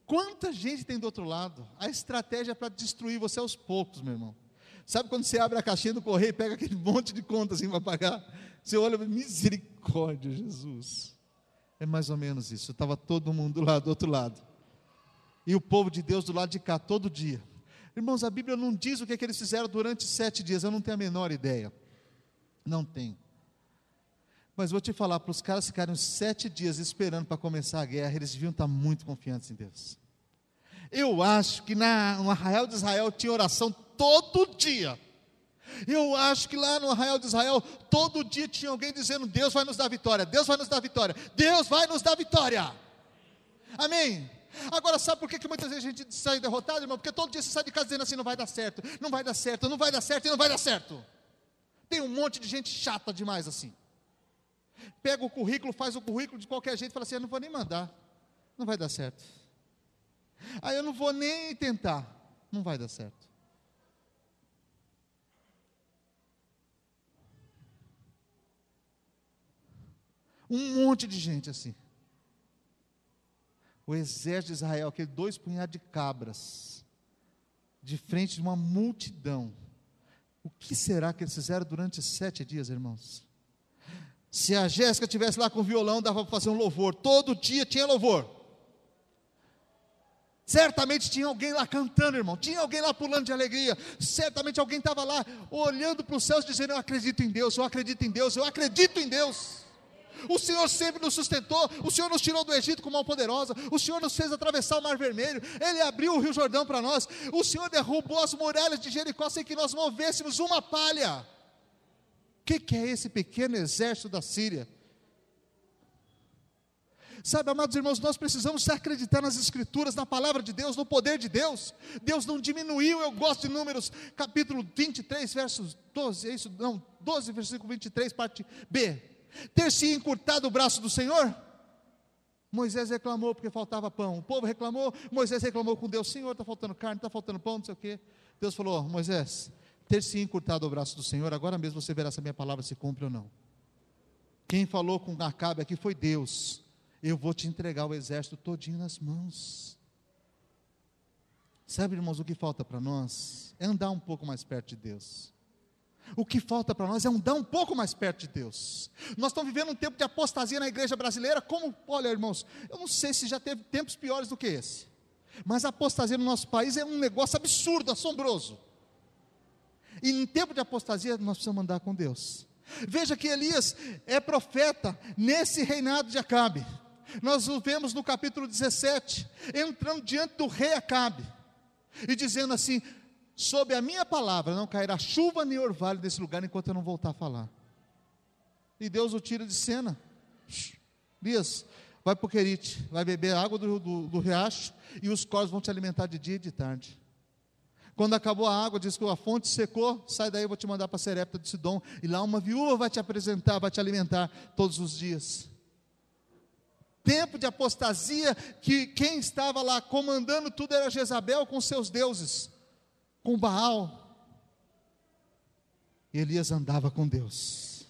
Quanta gente tem do outro lado? A estratégia é para destruir você aos poucos, meu irmão. Sabe quando você abre a caixinha do correio e pega aquele monte de contas assim para pagar? Você olha, misericórdia, Jesus. É mais ou menos isso. Estava todo mundo lá do outro lado. E o povo de Deus do lado de cá, todo dia. Irmãos, a Bíblia não diz o que, é que eles fizeram durante sete dias, eu não tenho a menor ideia. Não tenho. Mas vou te falar, para os caras ficarem sete dias esperando para começar a guerra, eles deviam estar muito confiantes em Deus. Eu acho que na, no arraial de Israel tinha oração todo dia. Eu acho que lá no arraial de Israel, todo dia tinha alguém dizendo: Deus vai nos dar vitória, Deus vai nos dar vitória, Deus vai nos dar vitória. Amém? Agora, sabe por que, que muitas vezes a gente sai derrotado, irmão? Porque todo dia você sai de casa dizendo assim: não vai dar certo, não vai dar certo, não vai dar certo e não vai dar certo. Tem um monte de gente chata demais assim. Pega o currículo, faz o currículo de qualquer jeito e fala assim: eu não vou nem mandar, não vai dar certo. Aí eu não vou nem tentar, não vai dar certo. Um monte de gente assim o exército de Israel, aquele dois punhados de cabras, de frente de uma multidão. O que será que eles fizeram durante sete dias, irmãos? Se a Jéssica tivesse lá com o violão, dava para fazer um louvor. Todo dia tinha louvor. Certamente tinha alguém lá cantando, irmão. Tinha alguém lá pulando de alegria. Certamente alguém estava lá olhando para os céus, dizendo: Eu acredito em Deus, eu acredito em Deus, eu acredito em Deus. O Senhor sempre nos sustentou, o Senhor nos tirou do Egito com mão poderosa, o Senhor nos fez atravessar o Mar Vermelho, Ele abriu o Rio Jordão para nós, o Senhor derrubou as muralhas de Jericó sem que nós movêssemos uma palha. O que, que é esse pequeno exército da Síria? Sabe, amados irmãos, nós precisamos acreditar nas Escrituras, na palavra de Deus, no poder de Deus. Deus não diminuiu, eu gosto de números, capítulo 23, versos 12, é isso? Não, 12, versículo 23, parte B ter se encurtado o braço do Senhor? Moisés reclamou porque faltava pão. O povo reclamou, Moisés reclamou com Deus: Senhor, está faltando carne, está faltando pão, não sei o quê. Deus falou: Moisés, ter se encurtado o braço do Senhor, agora mesmo você verá se a minha palavra se cumpre ou não. Quem falou com Acabe aqui foi Deus. Eu vou te entregar o exército todinho nas mãos. Sabe, irmãos, o que falta para nós? É andar um pouco mais perto de Deus. O que falta para nós é andar um pouco mais perto de Deus. Nós estamos vivendo um tempo de apostasia na igreja brasileira, como, olha, irmãos, eu não sei se já teve tempos piores do que esse. Mas a apostasia no nosso país é um negócio absurdo, assombroso. E em tempo de apostasia nós precisamos andar com Deus. Veja que Elias é profeta nesse reinado de Acabe. Nós o vemos no capítulo 17, entrando diante do rei Acabe e dizendo assim: sob a minha palavra não cairá chuva nem orvalho desse lugar enquanto eu não voltar a falar. E Deus o tira de cena. Elias, vai para o Querite, vai beber água do, do, do, riacho e os corvos vão te alimentar de dia e de tarde. Quando acabou a água, diz que a fonte secou, sai daí, eu vou te mandar para Serepta de Sidom, e lá uma viúva vai te apresentar, vai te alimentar todos os dias. Tempo de apostasia, que quem estava lá comandando tudo era Jezabel com seus deuses com Baal. Elias andava com Deus.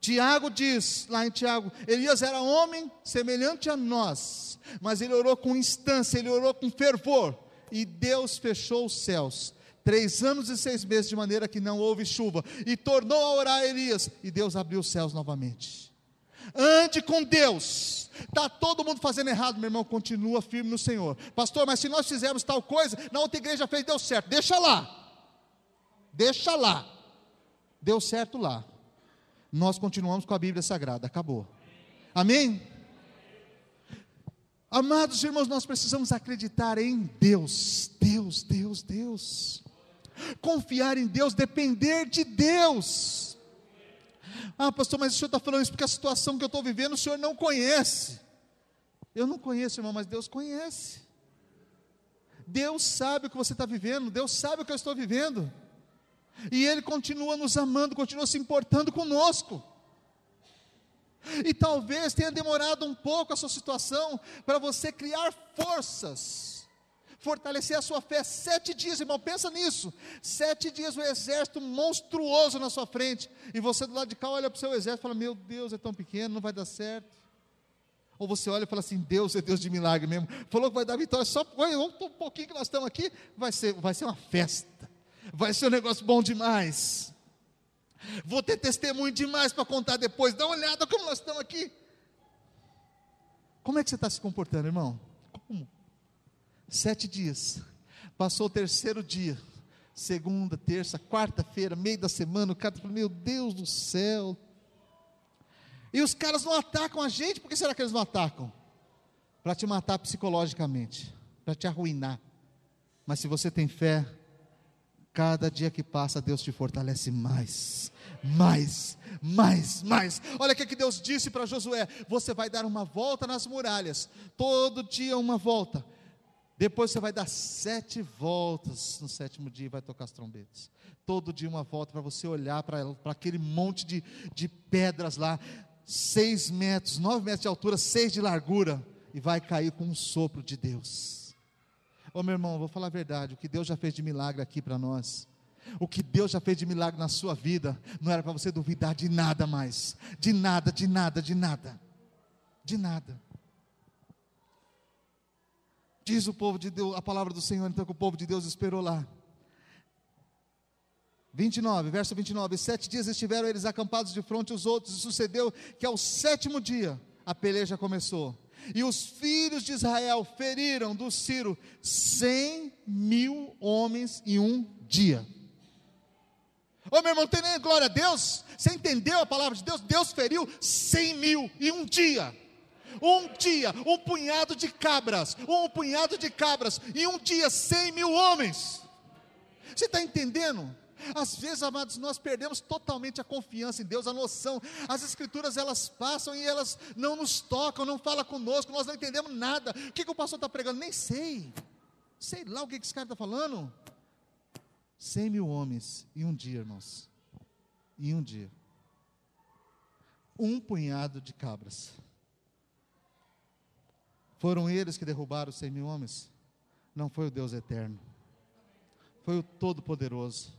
Tiago diz, lá em Tiago, Elias era homem semelhante a nós, mas ele orou com instância, ele orou com fervor, e Deus fechou os céus. Três anos e seis meses, de maneira que não houve chuva, e tornou a orar Elias, e Deus abriu os céus novamente. Ande com Deus, Está todo mundo fazendo errado, meu irmão, continua firme no Senhor. Pastor, mas se nós fizermos tal coisa, na outra igreja fez, deu certo. Deixa lá. Deixa lá. Deu certo lá. Nós continuamos com a Bíblia Sagrada. Acabou. Amém? Amados irmãos, nós precisamos acreditar em Deus. Deus, Deus, Deus. Confiar em Deus, depender de Deus. Ah, pastor, mas o senhor está falando isso porque a situação que eu estou vivendo o senhor não conhece. Eu não conheço, irmão, mas Deus conhece. Deus sabe o que você está vivendo, Deus sabe o que eu estou vivendo. E Ele continua nos amando, continua se importando conosco. E talvez tenha demorado um pouco a sua situação para você criar forças fortalecer a sua fé. Sete dias, irmão, pensa nisso. Sete dias, o um exército monstruoso na sua frente. E você do lado de cá olha para o seu exército e fala: Meu Deus, é tão pequeno, não vai dar certo. Ou você olha e fala assim: Deus é Deus de milagre mesmo. Falou que vai dar vitória, só um pouquinho que nós estamos aqui, vai ser, vai ser uma festa. Vai ser um negócio bom demais. Vou ter testemunho demais para contar depois. Dá uma olhada como nós estamos aqui. Como é que você está se comportando, irmão? Sete dias. Passou o terceiro dia. Segunda, terça, quarta-feira, meio da semana. O cara falou: Meu Deus do céu. E os caras não atacam a gente. Por que será que eles não atacam? Para te matar psicologicamente. Para te arruinar. Mas se você tem fé, cada dia que passa, Deus te fortalece mais, mais, mais, mais. Olha o que Deus disse para Josué: você vai dar uma volta nas muralhas, todo dia uma volta. Depois você vai dar sete voltas no sétimo dia e vai tocar as trombetas. Todo dia uma volta para você olhar para aquele monte de, de pedras lá, seis metros, nove metros de altura, seis de largura, e vai cair com um sopro de Deus. Ô meu irmão, vou falar a verdade: o que Deus já fez de milagre aqui para nós, o que Deus já fez de milagre na sua vida, não era para você duvidar de nada mais, de nada, de nada, de nada, de nada. Diz o povo de Deus, a palavra do Senhor, então que o povo de Deus esperou lá. 29, verso 29. Sete dias estiveram eles acampados de frente aos outros, e sucedeu que ao sétimo dia a peleja começou. E os filhos de Israel feriram do Ciro cem mil homens em um dia. Ô meu irmão, tem nem glória a Deus? Você entendeu a palavra de Deus? Deus feriu cem mil em um dia. Um dia, um punhado de cabras, um punhado de cabras, e um dia cem mil homens. Você está entendendo? Às vezes, amados, nós perdemos totalmente a confiança em Deus, a noção. As escrituras elas passam e elas não nos tocam, não falam conosco, nós não entendemos nada. O que, que o pastor está pregando? Nem sei. Sei lá o que, que esse cara está falando. Cem mil homens em um dia, irmãos. Em um dia. Um punhado de cabras. Foram eles que derrubaram os cem homens? Não foi o Deus eterno. Foi o Todo-Poderoso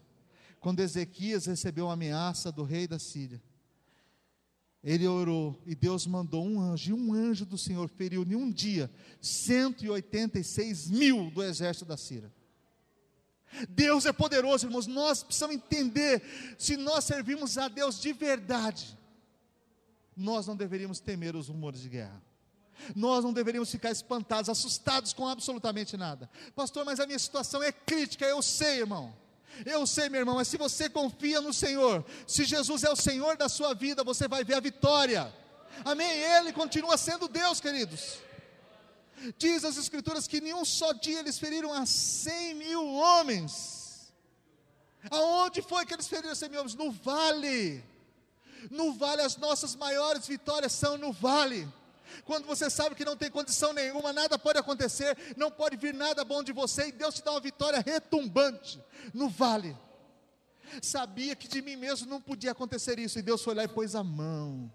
quando Ezequias recebeu a ameaça do rei da Síria, ele orou e Deus mandou um anjo, e um anjo do Senhor feriu em um dia 186 mil do exército da Síria. Deus é poderoso, irmãos. Nós precisamos entender: se nós servimos a Deus de verdade, nós não deveríamos temer os rumores de guerra. Nós não deveríamos ficar espantados, assustados com absolutamente nada. Pastor, mas a minha situação é crítica, eu sei, irmão. Eu sei, meu irmão, mas se você confia no Senhor, se Jesus é o Senhor da sua vida, você vai ver a vitória. Amém? Ele continua sendo Deus, queridos. Diz as Escrituras que em um só dia eles feriram a cem mil homens. Aonde foi que eles feriram cem mil homens? No vale. No vale, as nossas maiores vitórias são no vale quando você sabe que não tem condição nenhuma, nada pode acontecer, não pode vir nada bom de você, e Deus te dá uma vitória retumbante no vale. Sabia que de mim mesmo não podia acontecer isso, e Deus foi lá e pôs a mão.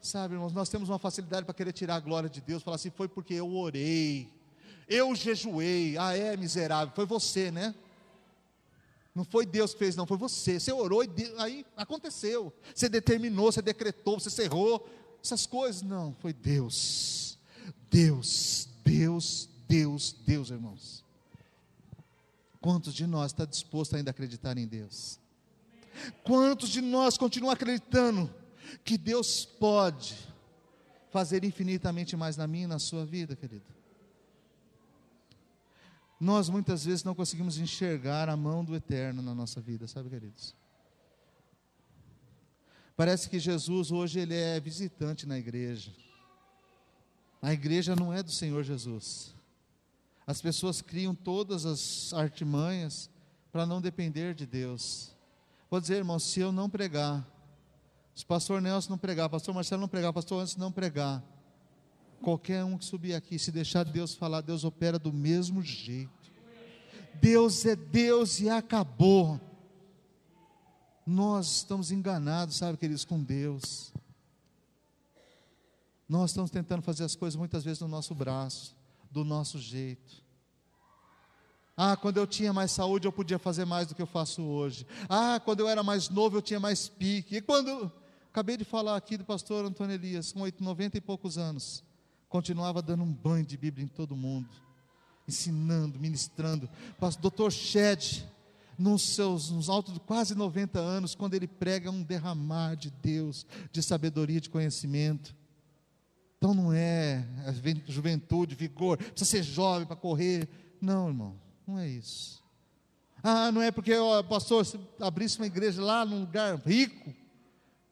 Sabe, irmãos, nós temos uma facilidade para querer tirar a glória de Deus, falar assim: foi porque eu orei, eu jejuei, ah, é miserável, foi você, né? Não foi Deus que fez, não, foi você. Você orou e aí aconteceu. Você determinou, você decretou, você cerrou, essas coisas. Não, foi Deus. Deus, Deus, Deus, Deus, irmãos. Quantos de nós está disposto ainda a acreditar em Deus? Quantos de nós continuam acreditando que Deus pode fazer infinitamente mais na minha e na sua vida, querido? Nós muitas vezes não conseguimos enxergar a mão do eterno na nossa vida, sabe, queridos? Parece que Jesus hoje ele é visitante na igreja. A igreja não é do Senhor Jesus. As pessoas criam todas as artimanhas para não depender de Deus. Vou dizer, irmão, se eu não pregar, se o pastor Nelson não pregar, pastor Marcelo não pregar, pastor Anderson não pregar, qualquer um que subir aqui, se deixar Deus falar, Deus opera do mesmo jeito. Deus é Deus e acabou. Nós estamos enganados, sabe, queridos, com Deus. Nós estamos tentando fazer as coisas muitas vezes no nosso braço, do nosso jeito. Ah, quando eu tinha mais saúde, eu podia fazer mais do que eu faço hoje. Ah, quando eu era mais novo, eu tinha mais pique. E quando. Acabei de falar aqui do pastor Antônio Elias, com 90 e poucos anos, continuava dando um banho de Bíblia em todo mundo, ensinando, ministrando. Pastor, doutor Shed, nos seus nos altos de quase 90 anos, quando ele prega um derramar de Deus, de sabedoria, de conhecimento. então não é juventude, vigor, precisa ser jovem para correr. Não, irmão, não é isso. Ah, não é porque, ó, pastor, se abrisse uma igreja lá num lugar rico,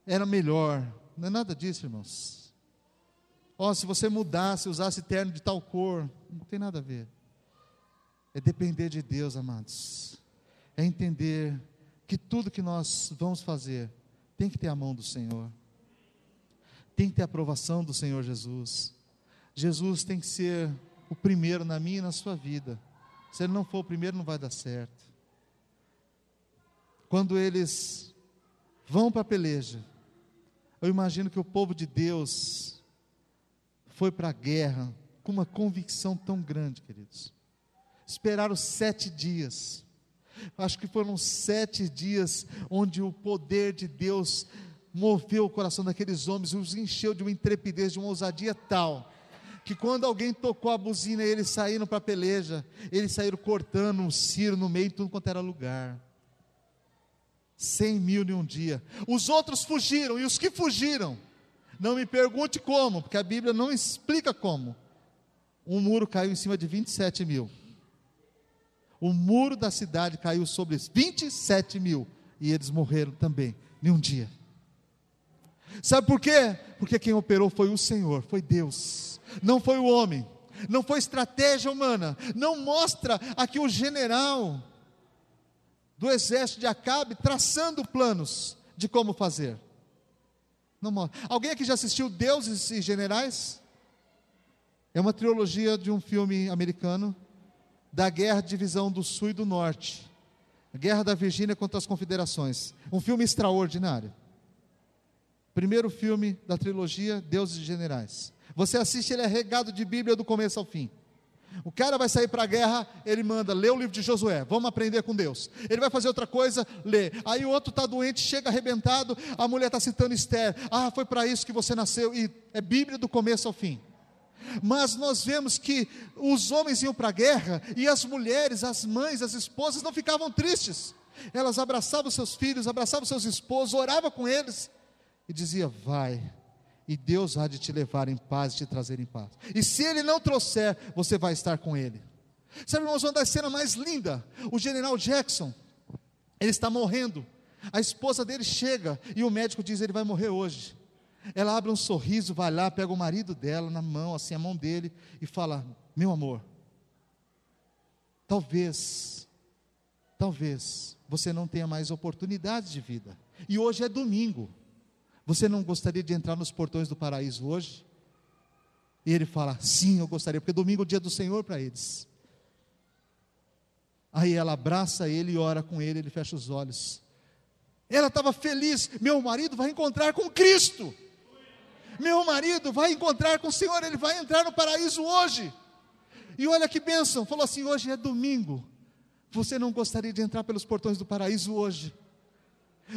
era melhor. Não é nada disso, irmãos. Ó, se você mudasse, usasse terno de tal cor, não tem nada a ver. É depender de Deus, amados. É entender que tudo que nós vamos fazer tem que ter a mão do Senhor. Tem que ter a aprovação do Senhor Jesus. Jesus tem que ser o primeiro na minha e na sua vida. Se ele não for o primeiro, não vai dar certo. Quando eles vão para a peleja, eu imagino que o povo de Deus foi para a guerra com uma convicção tão grande, queridos. Esperaram sete dias. Acho que foram sete dias onde o poder de Deus moveu o coração daqueles homens, os encheu de uma intrepidez, de uma ousadia tal, que quando alguém tocou a buzina e eles saíram para a peleja, eles saíram cortando um ciro no meio, tudo quanto era lugar. Cem mil em um dia. Os outros fugiram, e os que fugiram, não me pergunte como, porque a Bíblia não explica como. Um muro caiu em cima de 27 mil. O muro da cidade caiu sobre 27 mil. E eles morreram também, em um dia. Sabe por quê? Porque quem operou foi o Senhor, foi Deus, não foi o homem, não foi estratégia humana. Não mostra aqui o general do exército de Acabe traçando planos de como fazer. Não mostra. Alguém aqui já assistiu Deuses e Generais? É uma trilogia de um filme americano da guerra de divisão do Sul e do Norte. Guerra da Virgínia contra as confederações. Um filme extraordinário. Primeiro filme da trilogia Deuses e Generais. Você assiste, ele é regado de Bíblia do começo ao fim. O cara vai sair para a guerra, ele manda, lê o livro de Josué, vamos aprender com Deus. Ele vai fazer outra coisa, lê. Aí o outro está doente, chega arrebentado, a mulher está citando Esther. Ah, foi para isso que você nasceu. E é Bíblia do começo ao fim. Mas nós vemos que os homens iam para a guerra e as mulheres, as mães, as esposas não ficavam tristes. Elas abraçavam seus filhos, abraçavam seus esposos, oravam com eles e dizia: Vai, e Deus há de te levar em paz te trazer em paz. E se Ele não trouxer, você vai estar com Ele. Sabe, irmãos, uma das cenas mais lindas: o general Jackson, ele está morrendo. A esposa dele chega e o médico diz: Ele vai morrer hoje. Ela abre um sorriso, vai lá, pega o marido dela na mão, assim, a mão dele, e fala: Meu amor, talvez, talvez você não tenha mais oportunidades de vida. E hoje é domingo. Você não gostaria de entrar nos portões do paraíso hoje? E ele fala: Sim, eu gostaria, porque domingo é o dia do Senhor para eles. Aí ela abraça ele e ora com ele, ele fecha os olhos. Ela estava feliz: Meu marido vai encontrar com Cristo. Meu marido vai encontrar com o Senhor, ele vai entrar no paraíso hoje. E olha que bênção, falou assim: hoje é domingo. Você não gostaria de entrar pelos portões do paraíso hoje?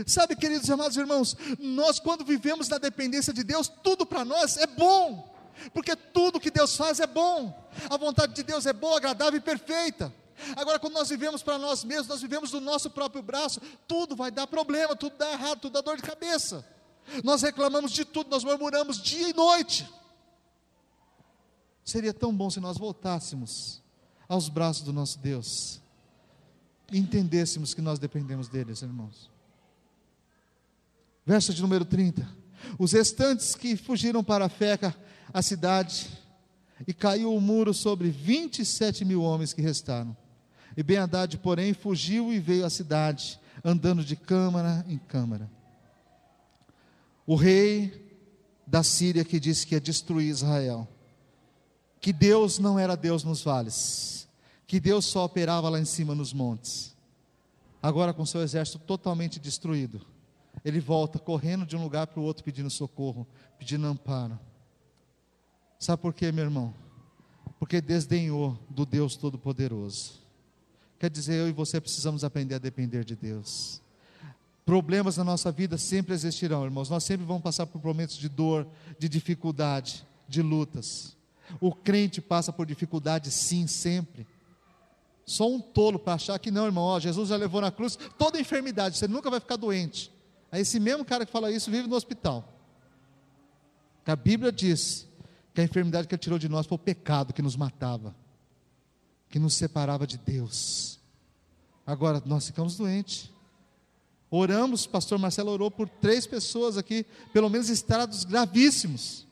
Sabe, queridos e amados irmãos, nós quando vivemos na dependência de Deus, tudo para nós é bom, porque tudo que Deus faz é bom, a vontade de Deus é boa, agradável e perfeita. Agora, quando nós vivemos para nós mesmos, nós vivemos do nosso próprio braço, tudo vai dar problema, tudo dá errado, tudo dá dor de cabeça. Nós reclamamos de tudo, nós murmuramos dia e noite. Seria tão bom se nós voltássemos aos braços do nosso Deus e entendêssemos que nós dependemos dele, irmãos. Verso de número 30. Os restantes que fugiram para a Feca, a cidade, e caiu o muro sobre 27 mil homens que restaram. E Ben Haddad, porém, fugiu e veio à cidade, andando de câmara em câmara. O rei da Síria que disse que ia destruir Israel, que Deus não era Deus nos vales, que Deus só operava lá em cima nos montes, agora com seu exército totalmente destruído ele volta correndo de um lugar para o outro pedindo socorro, pedindo amparo. Sabe por quê, meu irmão? Porque desdenhou do Deus Todo-Poderoso. Quer dizer, eu e você precisamos aprender a depender de Deus. Problemas na nossa vida sempre existirão, irmãos. Nós sempre vamos passar por momentos de dor, de dificuldade, de lutas. O crente passa por dificuldade, sim, sempre. Só um tolo para achar que não, irmão. Ó, Jesus já levou na cruz toda enfermidade, você nunca vai ficar doente. Aí esse mesmo cara que fala isso vive no hospital. A Bíblia diz que a enfermidade que Ele tirou de nós foi o pecado que nos matava, que nos separava de Deus. Agora nós ficamos doentes. Oramos, pastor Marcelo orou por três pessoas aqui, pelo menos estados gravíssimos.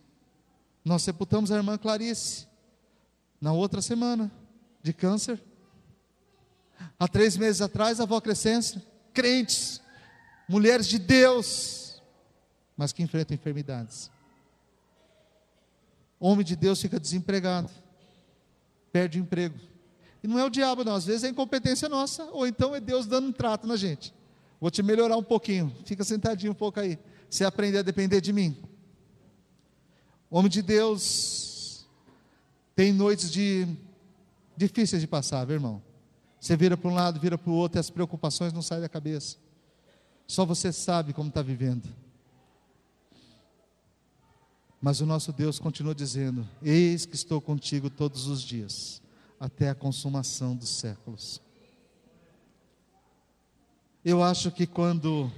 Nós sepultamos a irmã Clarice na outra semana de câncer. Há três meses atrás, a avó Crescência, crentes, mulheres de Deus, mas que enfrentam enfermidades. Homem de Deus fica desempregado, perde emprego. E não é o diabo, não, às vezes é incompetência nossa, ou então é Deus dando um trato na gente. Vou te melhorar um pouquinho, fica sentadinho um pouco aí. Você aprender a depender de mim. Homem de Deus tem noites de difíceis de passar, meu irmão. Você vira para um lado, vira para o outro, e as preocupações não saem da cabeça. Só você sabe como está vivendo. Mas o nosso Deus continua dizendo: Eis que estou contigo todos os dias, até a consumação dos séculos. Eu acho que quando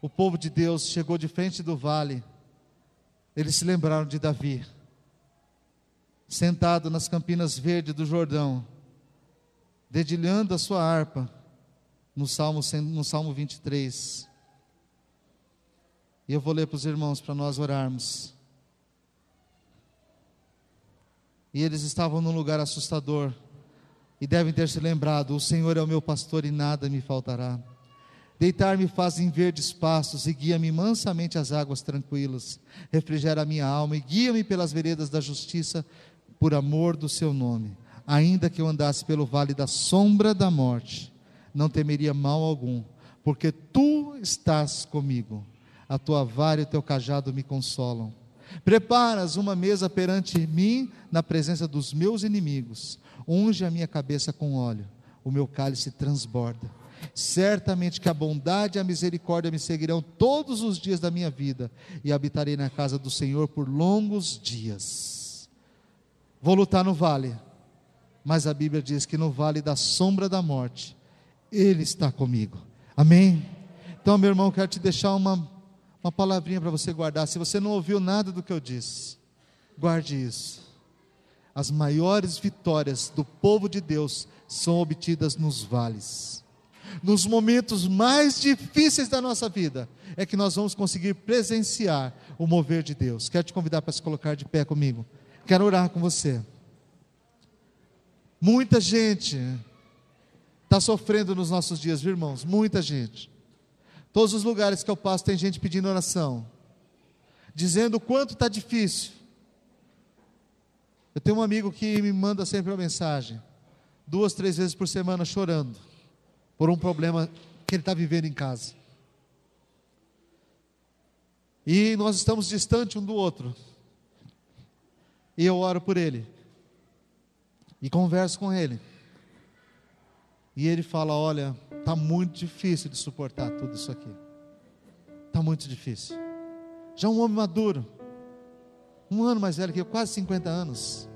o povo de Deus chegou de frente do vale, eles se lembraram de Davi, sentado nas campinas verdes do Jordão, dedilhando a sua harpa, no Salmo, no Salmo 23. E eu vou ler para os irmãos para nós orarmos. e eles estavam num lugar assustador. E devem ter se lembrado: o Senhor é o meu pastor e nada me faltará. Deitar-me faz em verdes pastos e guia-me mansamente às águas tranquilas. Refrigera a minha alma e guia-me pelas veredas da justiça, por amor do seu nome. Ainda que eu andasse pelo vale da sombra da morte, não temeria mal algum, porque tu estás comigo. A tua vara e o teu cajado me consolam. Preparas uma mesa perante mim na presença dos meus inimigos. Unge a minha cabeça com óleo, o meu cálice transborda. Certamente que a bondade e a misericórdia me seguirão todos os dias da minha vida, e habitarei na casa do Senhor por longos dias. Vou lutar no vale, mas a Bíblia diz que no vale da sombra da morte, Ele está comigo. Amém? Então, meu irmão, quero te deixar uma uma palavrinha para você guardar. Se você não ouviu nada do que eu disse, guarde isso. As maiores vitórias do povo de Deus são obtidas nos vales. Nos momentos mais difíceis da nossa vida, é que nós vamos conseguir presenciar o mover de Deus. Quero te convidar para se colocar de pé comigo. Quero orar com você. Muita gente está sofrendo nos nossos dias, viu, irmãos? Muita gente. Todos os lugares que eu passo tem gente pedindo oração, dizendo o quanto está difícil. Eu tenho um amigo que me manda sempre uma mensagem, duas, três vezes por semana, chorando, por um problema que ele está vivendo em casa. E nós estamos distantes um do outro. E eu oro por ele. E converso com ele. E ele fala: Olha, Está muito difícil de suportar tudo isso aqui. Está muito difícil. Já um homem maduro, um ano mais velho que eu, quase 50 anos,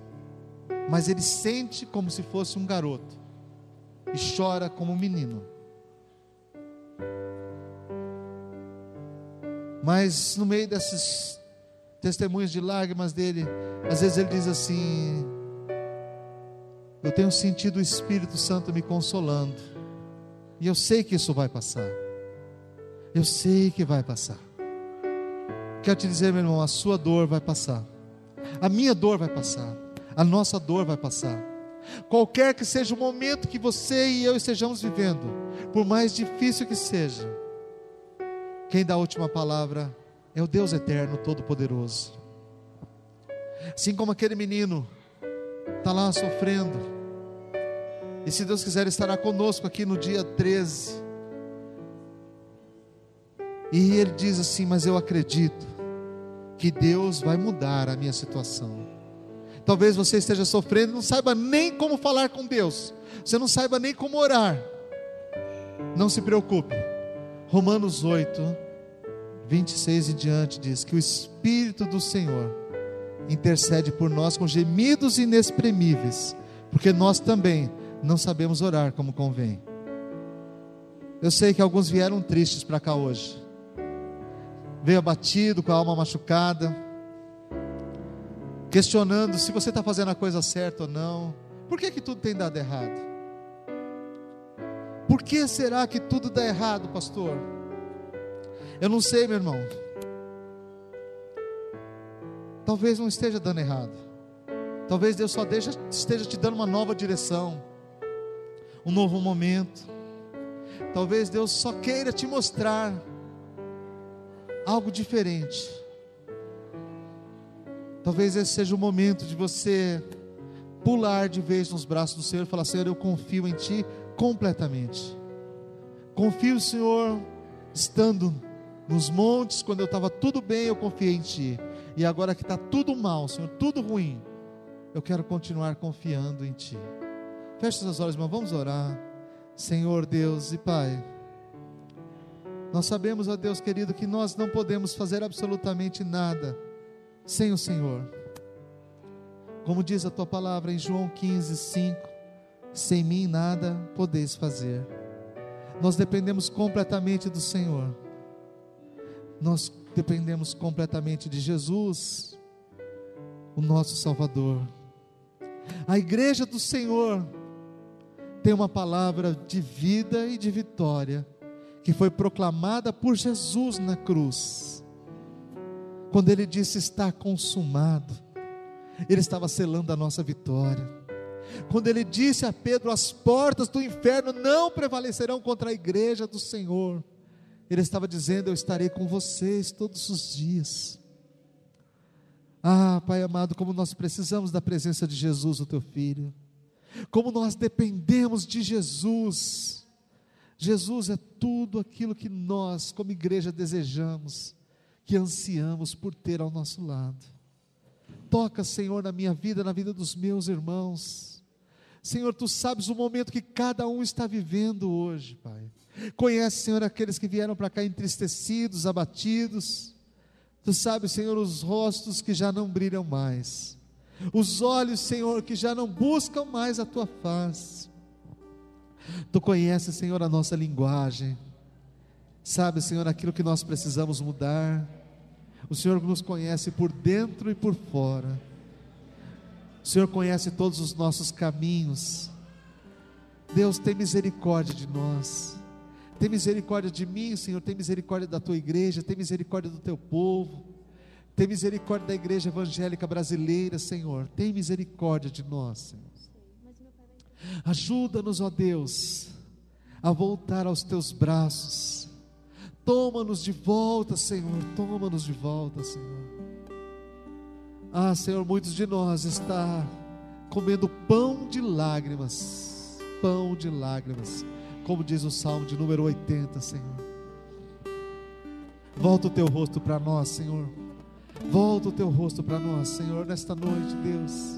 mas ele sente como se fosse um garoto e chora como um menino. Mas no meio desses testemunhos de lágrimas dele, às vezes ele diz assim: Eu tenho sentido o Espírito Santo me consolando. E eu sei que isso vai passar. Eu sei que vai passar. Quero te dizer, meu irmão, a sua dor vai passar. A minha dor vai passar. A nossa dor vai passar. Qualquer que seja o momento que você e eu estejamos vivendo, por mais difícil que seja, quem dá a última palavra é o Deus eterno, todo-poderoso. Assim como aquele menino está lá sofrendo, e se Deus quiser, estará conosco aqui no dia 13. E ele diz assim: Mas eu acredito que Deus vai mudar a minha situação. Talvez você esteja sofrendo e não saiba nem como falar com Deus, você não saiba nem como orar. Não se preocupe. Romanos 8, 26 e diante diz que o Espírito do Senhor intercede por nós com gemidos inexprimíveis, porque nós também não sabemos orar como convém. Eu sei que alguns vieram tristes para cá hoje. Veio abatido, com a alma machucada. questionando se você está fazendo a coisa certa ou não. Por que, que tudo tem dado errado? Por que será que tudo dá errado, pastor? Eu não sei, meu irmão. Talvez não esteja dando errado. Talvez Deus só deixa, esteja te dando uma nova direção, um novo momento. Talvez Deus só queira te mostrar algo diferente. Talvez esse seja o momento de você pular de vez nos braços do Senhor e falar: Senhor, eu confio em Ti completamente. Confio, Senhor, estando nos montes, quando eu estava tudo bem, eu confiei em Ti. E agora que está tudo mal, Senhor, tudo ruim, eu quero continuar confiando em Ti. Feche suas olhos, irmão, vamos orar. Senhor Deus e Pai, nós sabemos, ó Deus querido, que nós não podemos fazer absolutamente nada sem o Senhor. Como diz a tua palavra em João 15, 5: sem mim nada podeis fazer. Nós dependemos completamente do Senhor. Nós dependemos completamente de Jesus, o nosso Salvador. A igreja do Senhor tem uma palavra de vida e de vitória que foi proclamada por Jesus na cruz. Quando ele disse está consumado, ele estava selando a nossa vitória. Quando ele disse a Pedro: as portas do inferno não prevalecerão contra a igreja do Senhor, ele estava dizendo: eu estarei com vocês todos os dias. Ah, Pai amado, como nós precisamos da presença de Jesus, o teu filho como nós dependemos de Jesus. Jesus é tudo aquilo que nós, como igreja, desejamos, que ansiamos por ter ao nosso lado. Toca, Senhor, na minha vida, na vida dos meus irmãos. Senhor, tu sabes o momento que cada um está vivendo hoje, Pai. Conhece, Senhor, aqueles que vieram para cá entristecidos, abatidos. Tu sabes, Senhor, os rostos que já não brilham mais os olhos, Senhor, que já não buscam mais a tua face. Tu conheces, Senhor, a nossa linguagem, sabe, Senhor, aquilo que nós precisamos mudar. O Senhor nos conhece por dentro e por fora. O Senhor conhece todos os nossos caminhos. Deus, tem misericórdia de nós. Tem misericórdia de mim, Senhor. Tem misericórdia da tua igreja. Tem misericórdia do teu povo. Tem misericórdia da igreja evangélica brasileira, Senhor. Tem misericórdia de nós, Senhor. Ajuda-nos, ó Deus, a voltar aos teus braços. Toma-nos de volta, Senhor. Toma-nos de volta, Senhor. Ah, Senhor, muitos de nós está comendo pão de lágrimas. Pão de lágrimas. Como diz o Salmo de número 80, Senhor. Volta o teu rosto para nós, Senhor. Volta o teu rosto para nós, Senhor, nesta noite, Deus.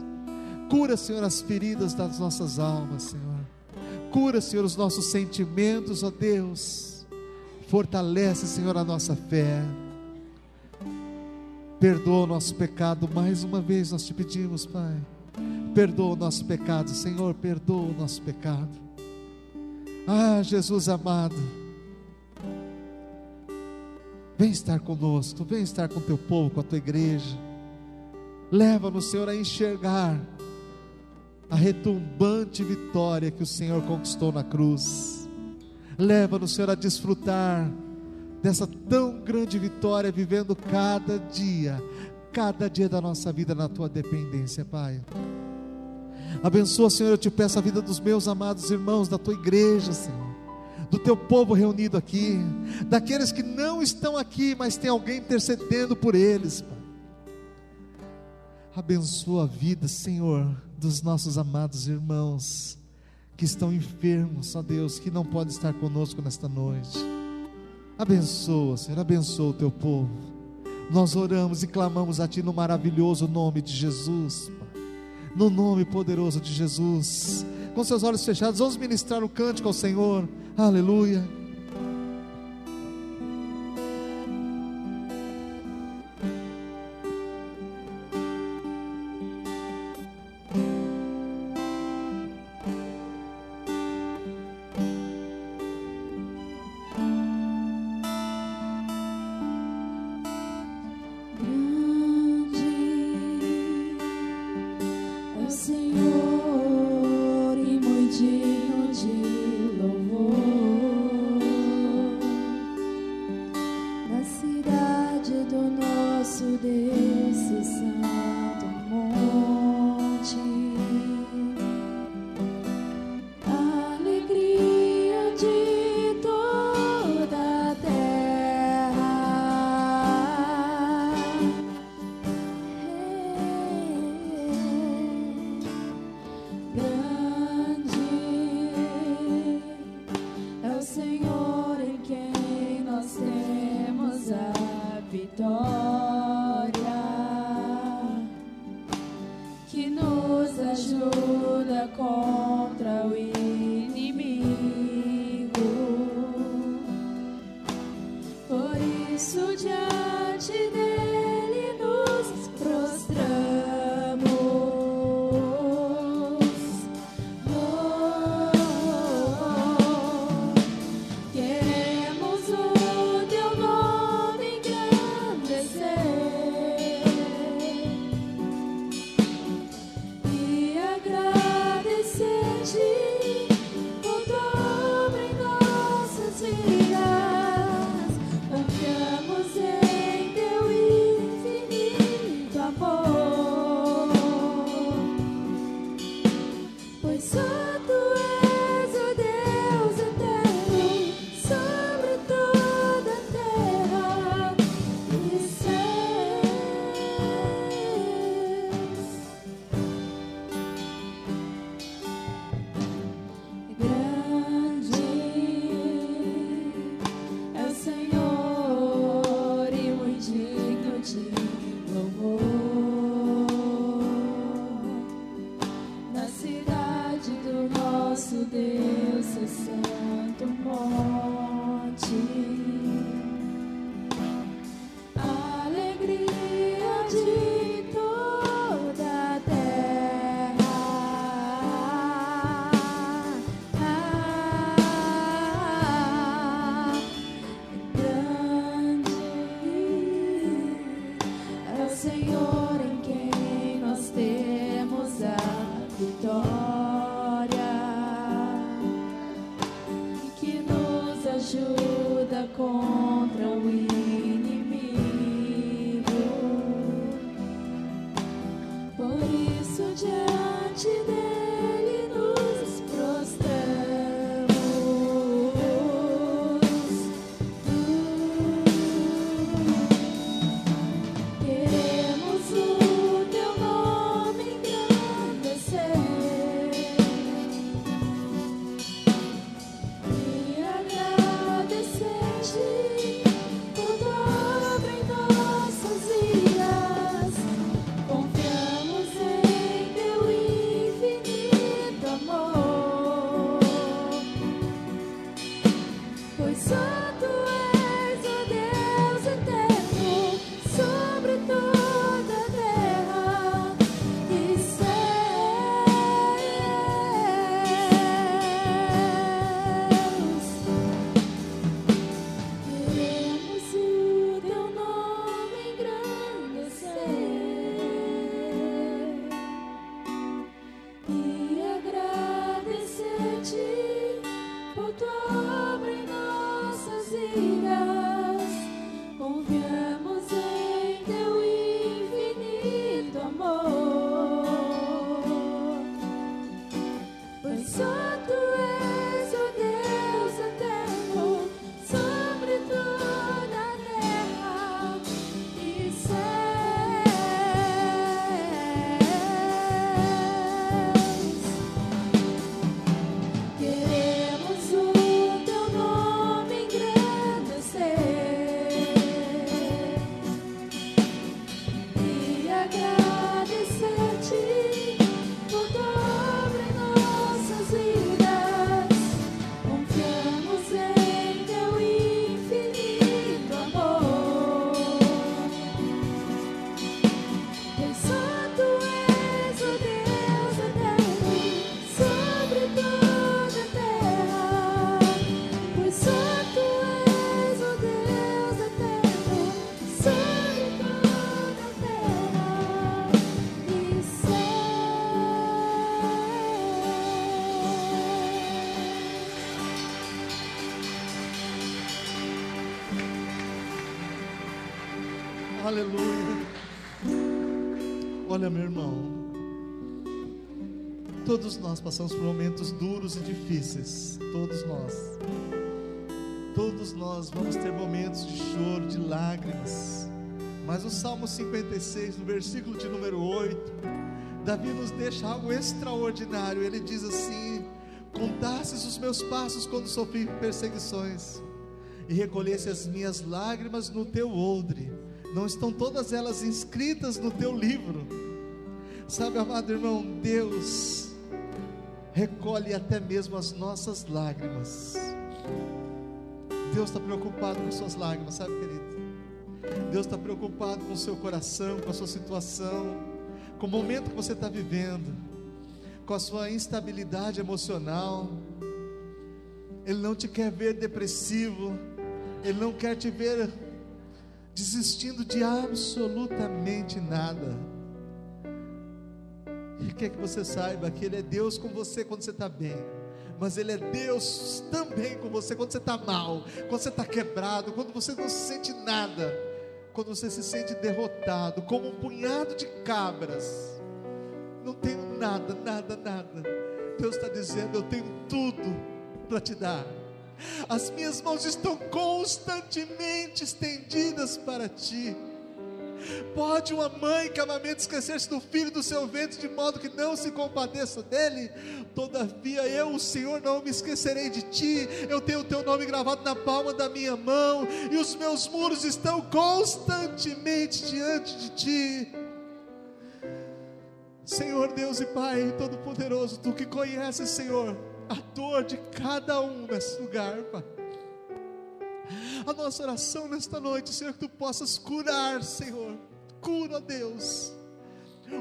Cura, Senhor, as feridas das nossas almas, Senhor. Cura, Senhor, os nossos sentimentos, ó Deus. Fortalece, Senhor, a nossa fé. Perdoa o nosso pecado, mais uma vez nós te pedimos, Pai. Perdoa o nosso pecado, Senhor, perdoa o nosso pecado. Ah, Jesus amado. Vem estar conosco, vem estar com teu povo, com a tua igreja. Leva-nos, Senhor, a enxergar a retumbante vitória que o Senhor conquistou na cruz. Leva-nos, Senhor, a desfrutar dessa tão grande vitória, vivendo cada dia, cada dia da nossa vida na tua dependência, Pai. Abençoa, Senhor, eu te peço a vida dos meus amados irmãos, da tua igreja, Senhor do teu povo reunido aqui, daqueles que não estão aqui, mas tem alguém intercedendo por eles. Pai. Abençoa a vida, Senhor, dos nossos amados irmãos que estão enfermos, ó Deus, que não podem estar conosco nesta noite. Abençoa, Senhor, abençoa o teu povo. Nós oramos e clamamos a Ti no maravilhoso nome de Jesus, no nome poderoso de Jesus. Com seus olhos fechados, vamos ministrar o cântico ao Senhor. Aleluia. Foi santo. Todos nós passamos por momentos duros e difíceis, todos nós. Todos nós vamos ter momentos de choro, de lágrimas. Mas o Salmo 56, no versículo de número 8, Davi nos deixa algo extraordinário. Ele diz assim: Contasses os meus passos quando sofri perseguições, e recolhesse as minhas lágrimas no teu odre. Não estão todas elas inscritas no teu livro. Sabe, amado irmão, Deus recolhe até mesmo as nossas lágrimas. Deus está preocupado com suas lágrimas, sabe, querido? Deus está preocupado com o seu coração, com a sua situação, com o momento que você está vivendo, com a sua instabilidade emocional. Ele não te quer ver depressivo, Ele não quer te ver desistindo de absolutamente nada. Ele quer que você saiba que Ele é Deus com você quando você está bem, mas Ele é Deus também com você quando você está mal, quando você está quebrado, quando você não se sente nada, quando você se sente derrotado, como um punhado de cabras. Não tenho nada, nada, nada. Deus está dizendo: Eu tenho tudo para te dar as minhas mãos estão constantemente estendidas para ti. Pode uma mãe que amamente esquecer-se do filho do seu ventre, de modo que não se compadeça dele? Todavia eu, o Senhor, não me esquecerei de ti. Eu tenho o teu nome gravado na palma da minha mão, e os meus muros estão constantemente diante de ti. Senhor Deus e Pai Todo-Poderoso, tu que conheces, Senhor a dor de cada um nesse lugar, Pai. A nossa oração nesta noite, Senhor, que tu possas curar, Senhor. Cura, Deus.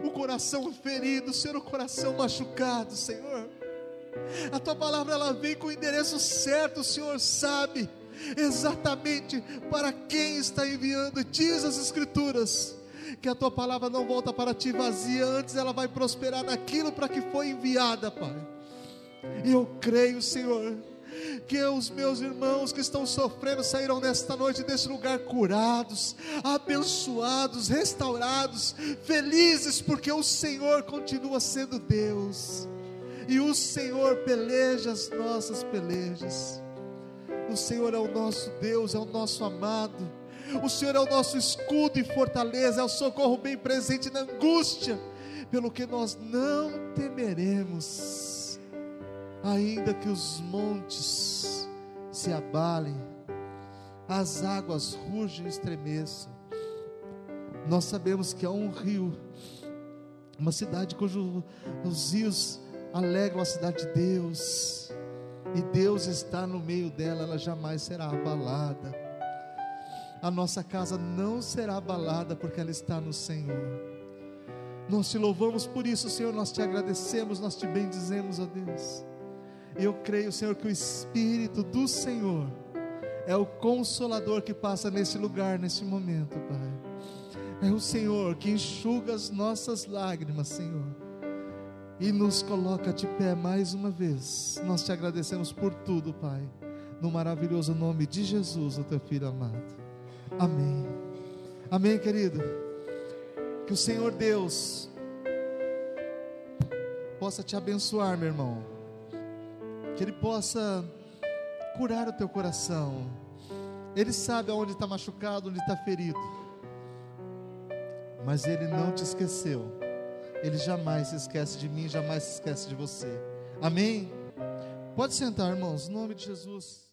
O coração ferido, Senhor, o coração machucado, Senhor. A tua palavra ela vem com o endereço certo, o Senhor sabe exatamente para quem está enviando. Diz as Escrituras que a tua palavra não volta para ti vazia, antes ela vai prosperar naquilo para que foi enviada, Pai. E eu creio, Senhor, que os meus irmãos que estão sofrendo saíram nesta noite desse lugar curados, abençoados, restaurados, felizes, porque o Senhor continua sendo Deus, e o Senhor peleja as nossas pelejas. O Senhor é o nosso Deus, é o nosso amado. O Senhor é o nosso escudo e fortaleza, é o socorro bem presente na angústia, pelo que nós não temeremos ainda que os montes se abalem, as águas rugem e estremeçam. Nós sabemos que há um rio, uma cidade cujos os rios alegram a cidade de Deus, e Deus está no meio dela, ela jamais será abalada. A nossa casa não será abalada porque ela está no Senhor. Nós te louvamos por isso, Senhor, nós te agradecemos, nós te bendizemos, ó Deus. Eu creio, Senhor, que o Espírito do Senhor é o consolador que passa nesse lugar, nesse momento, Pai. É o Senhor que enxuga as nossas lágrimas, Senhor, e nos coloca de pé mais uma vez. Nós te agradecemos por tudo, Pai, no maravilhoso nome de Jesus, o teu filho amado. Amém. Amém, querido. Que o Senhor Deus possa te abençoar, meu irmão que Ele possa curar o teu coração. Ele sabe aonde está machucado, onde está ferido, mas Ele não te esqueceu. Ele jamais se esquece de mim, jamais se esquece de você. Amém? Pode sentar, irmãos, em nome de Jesus.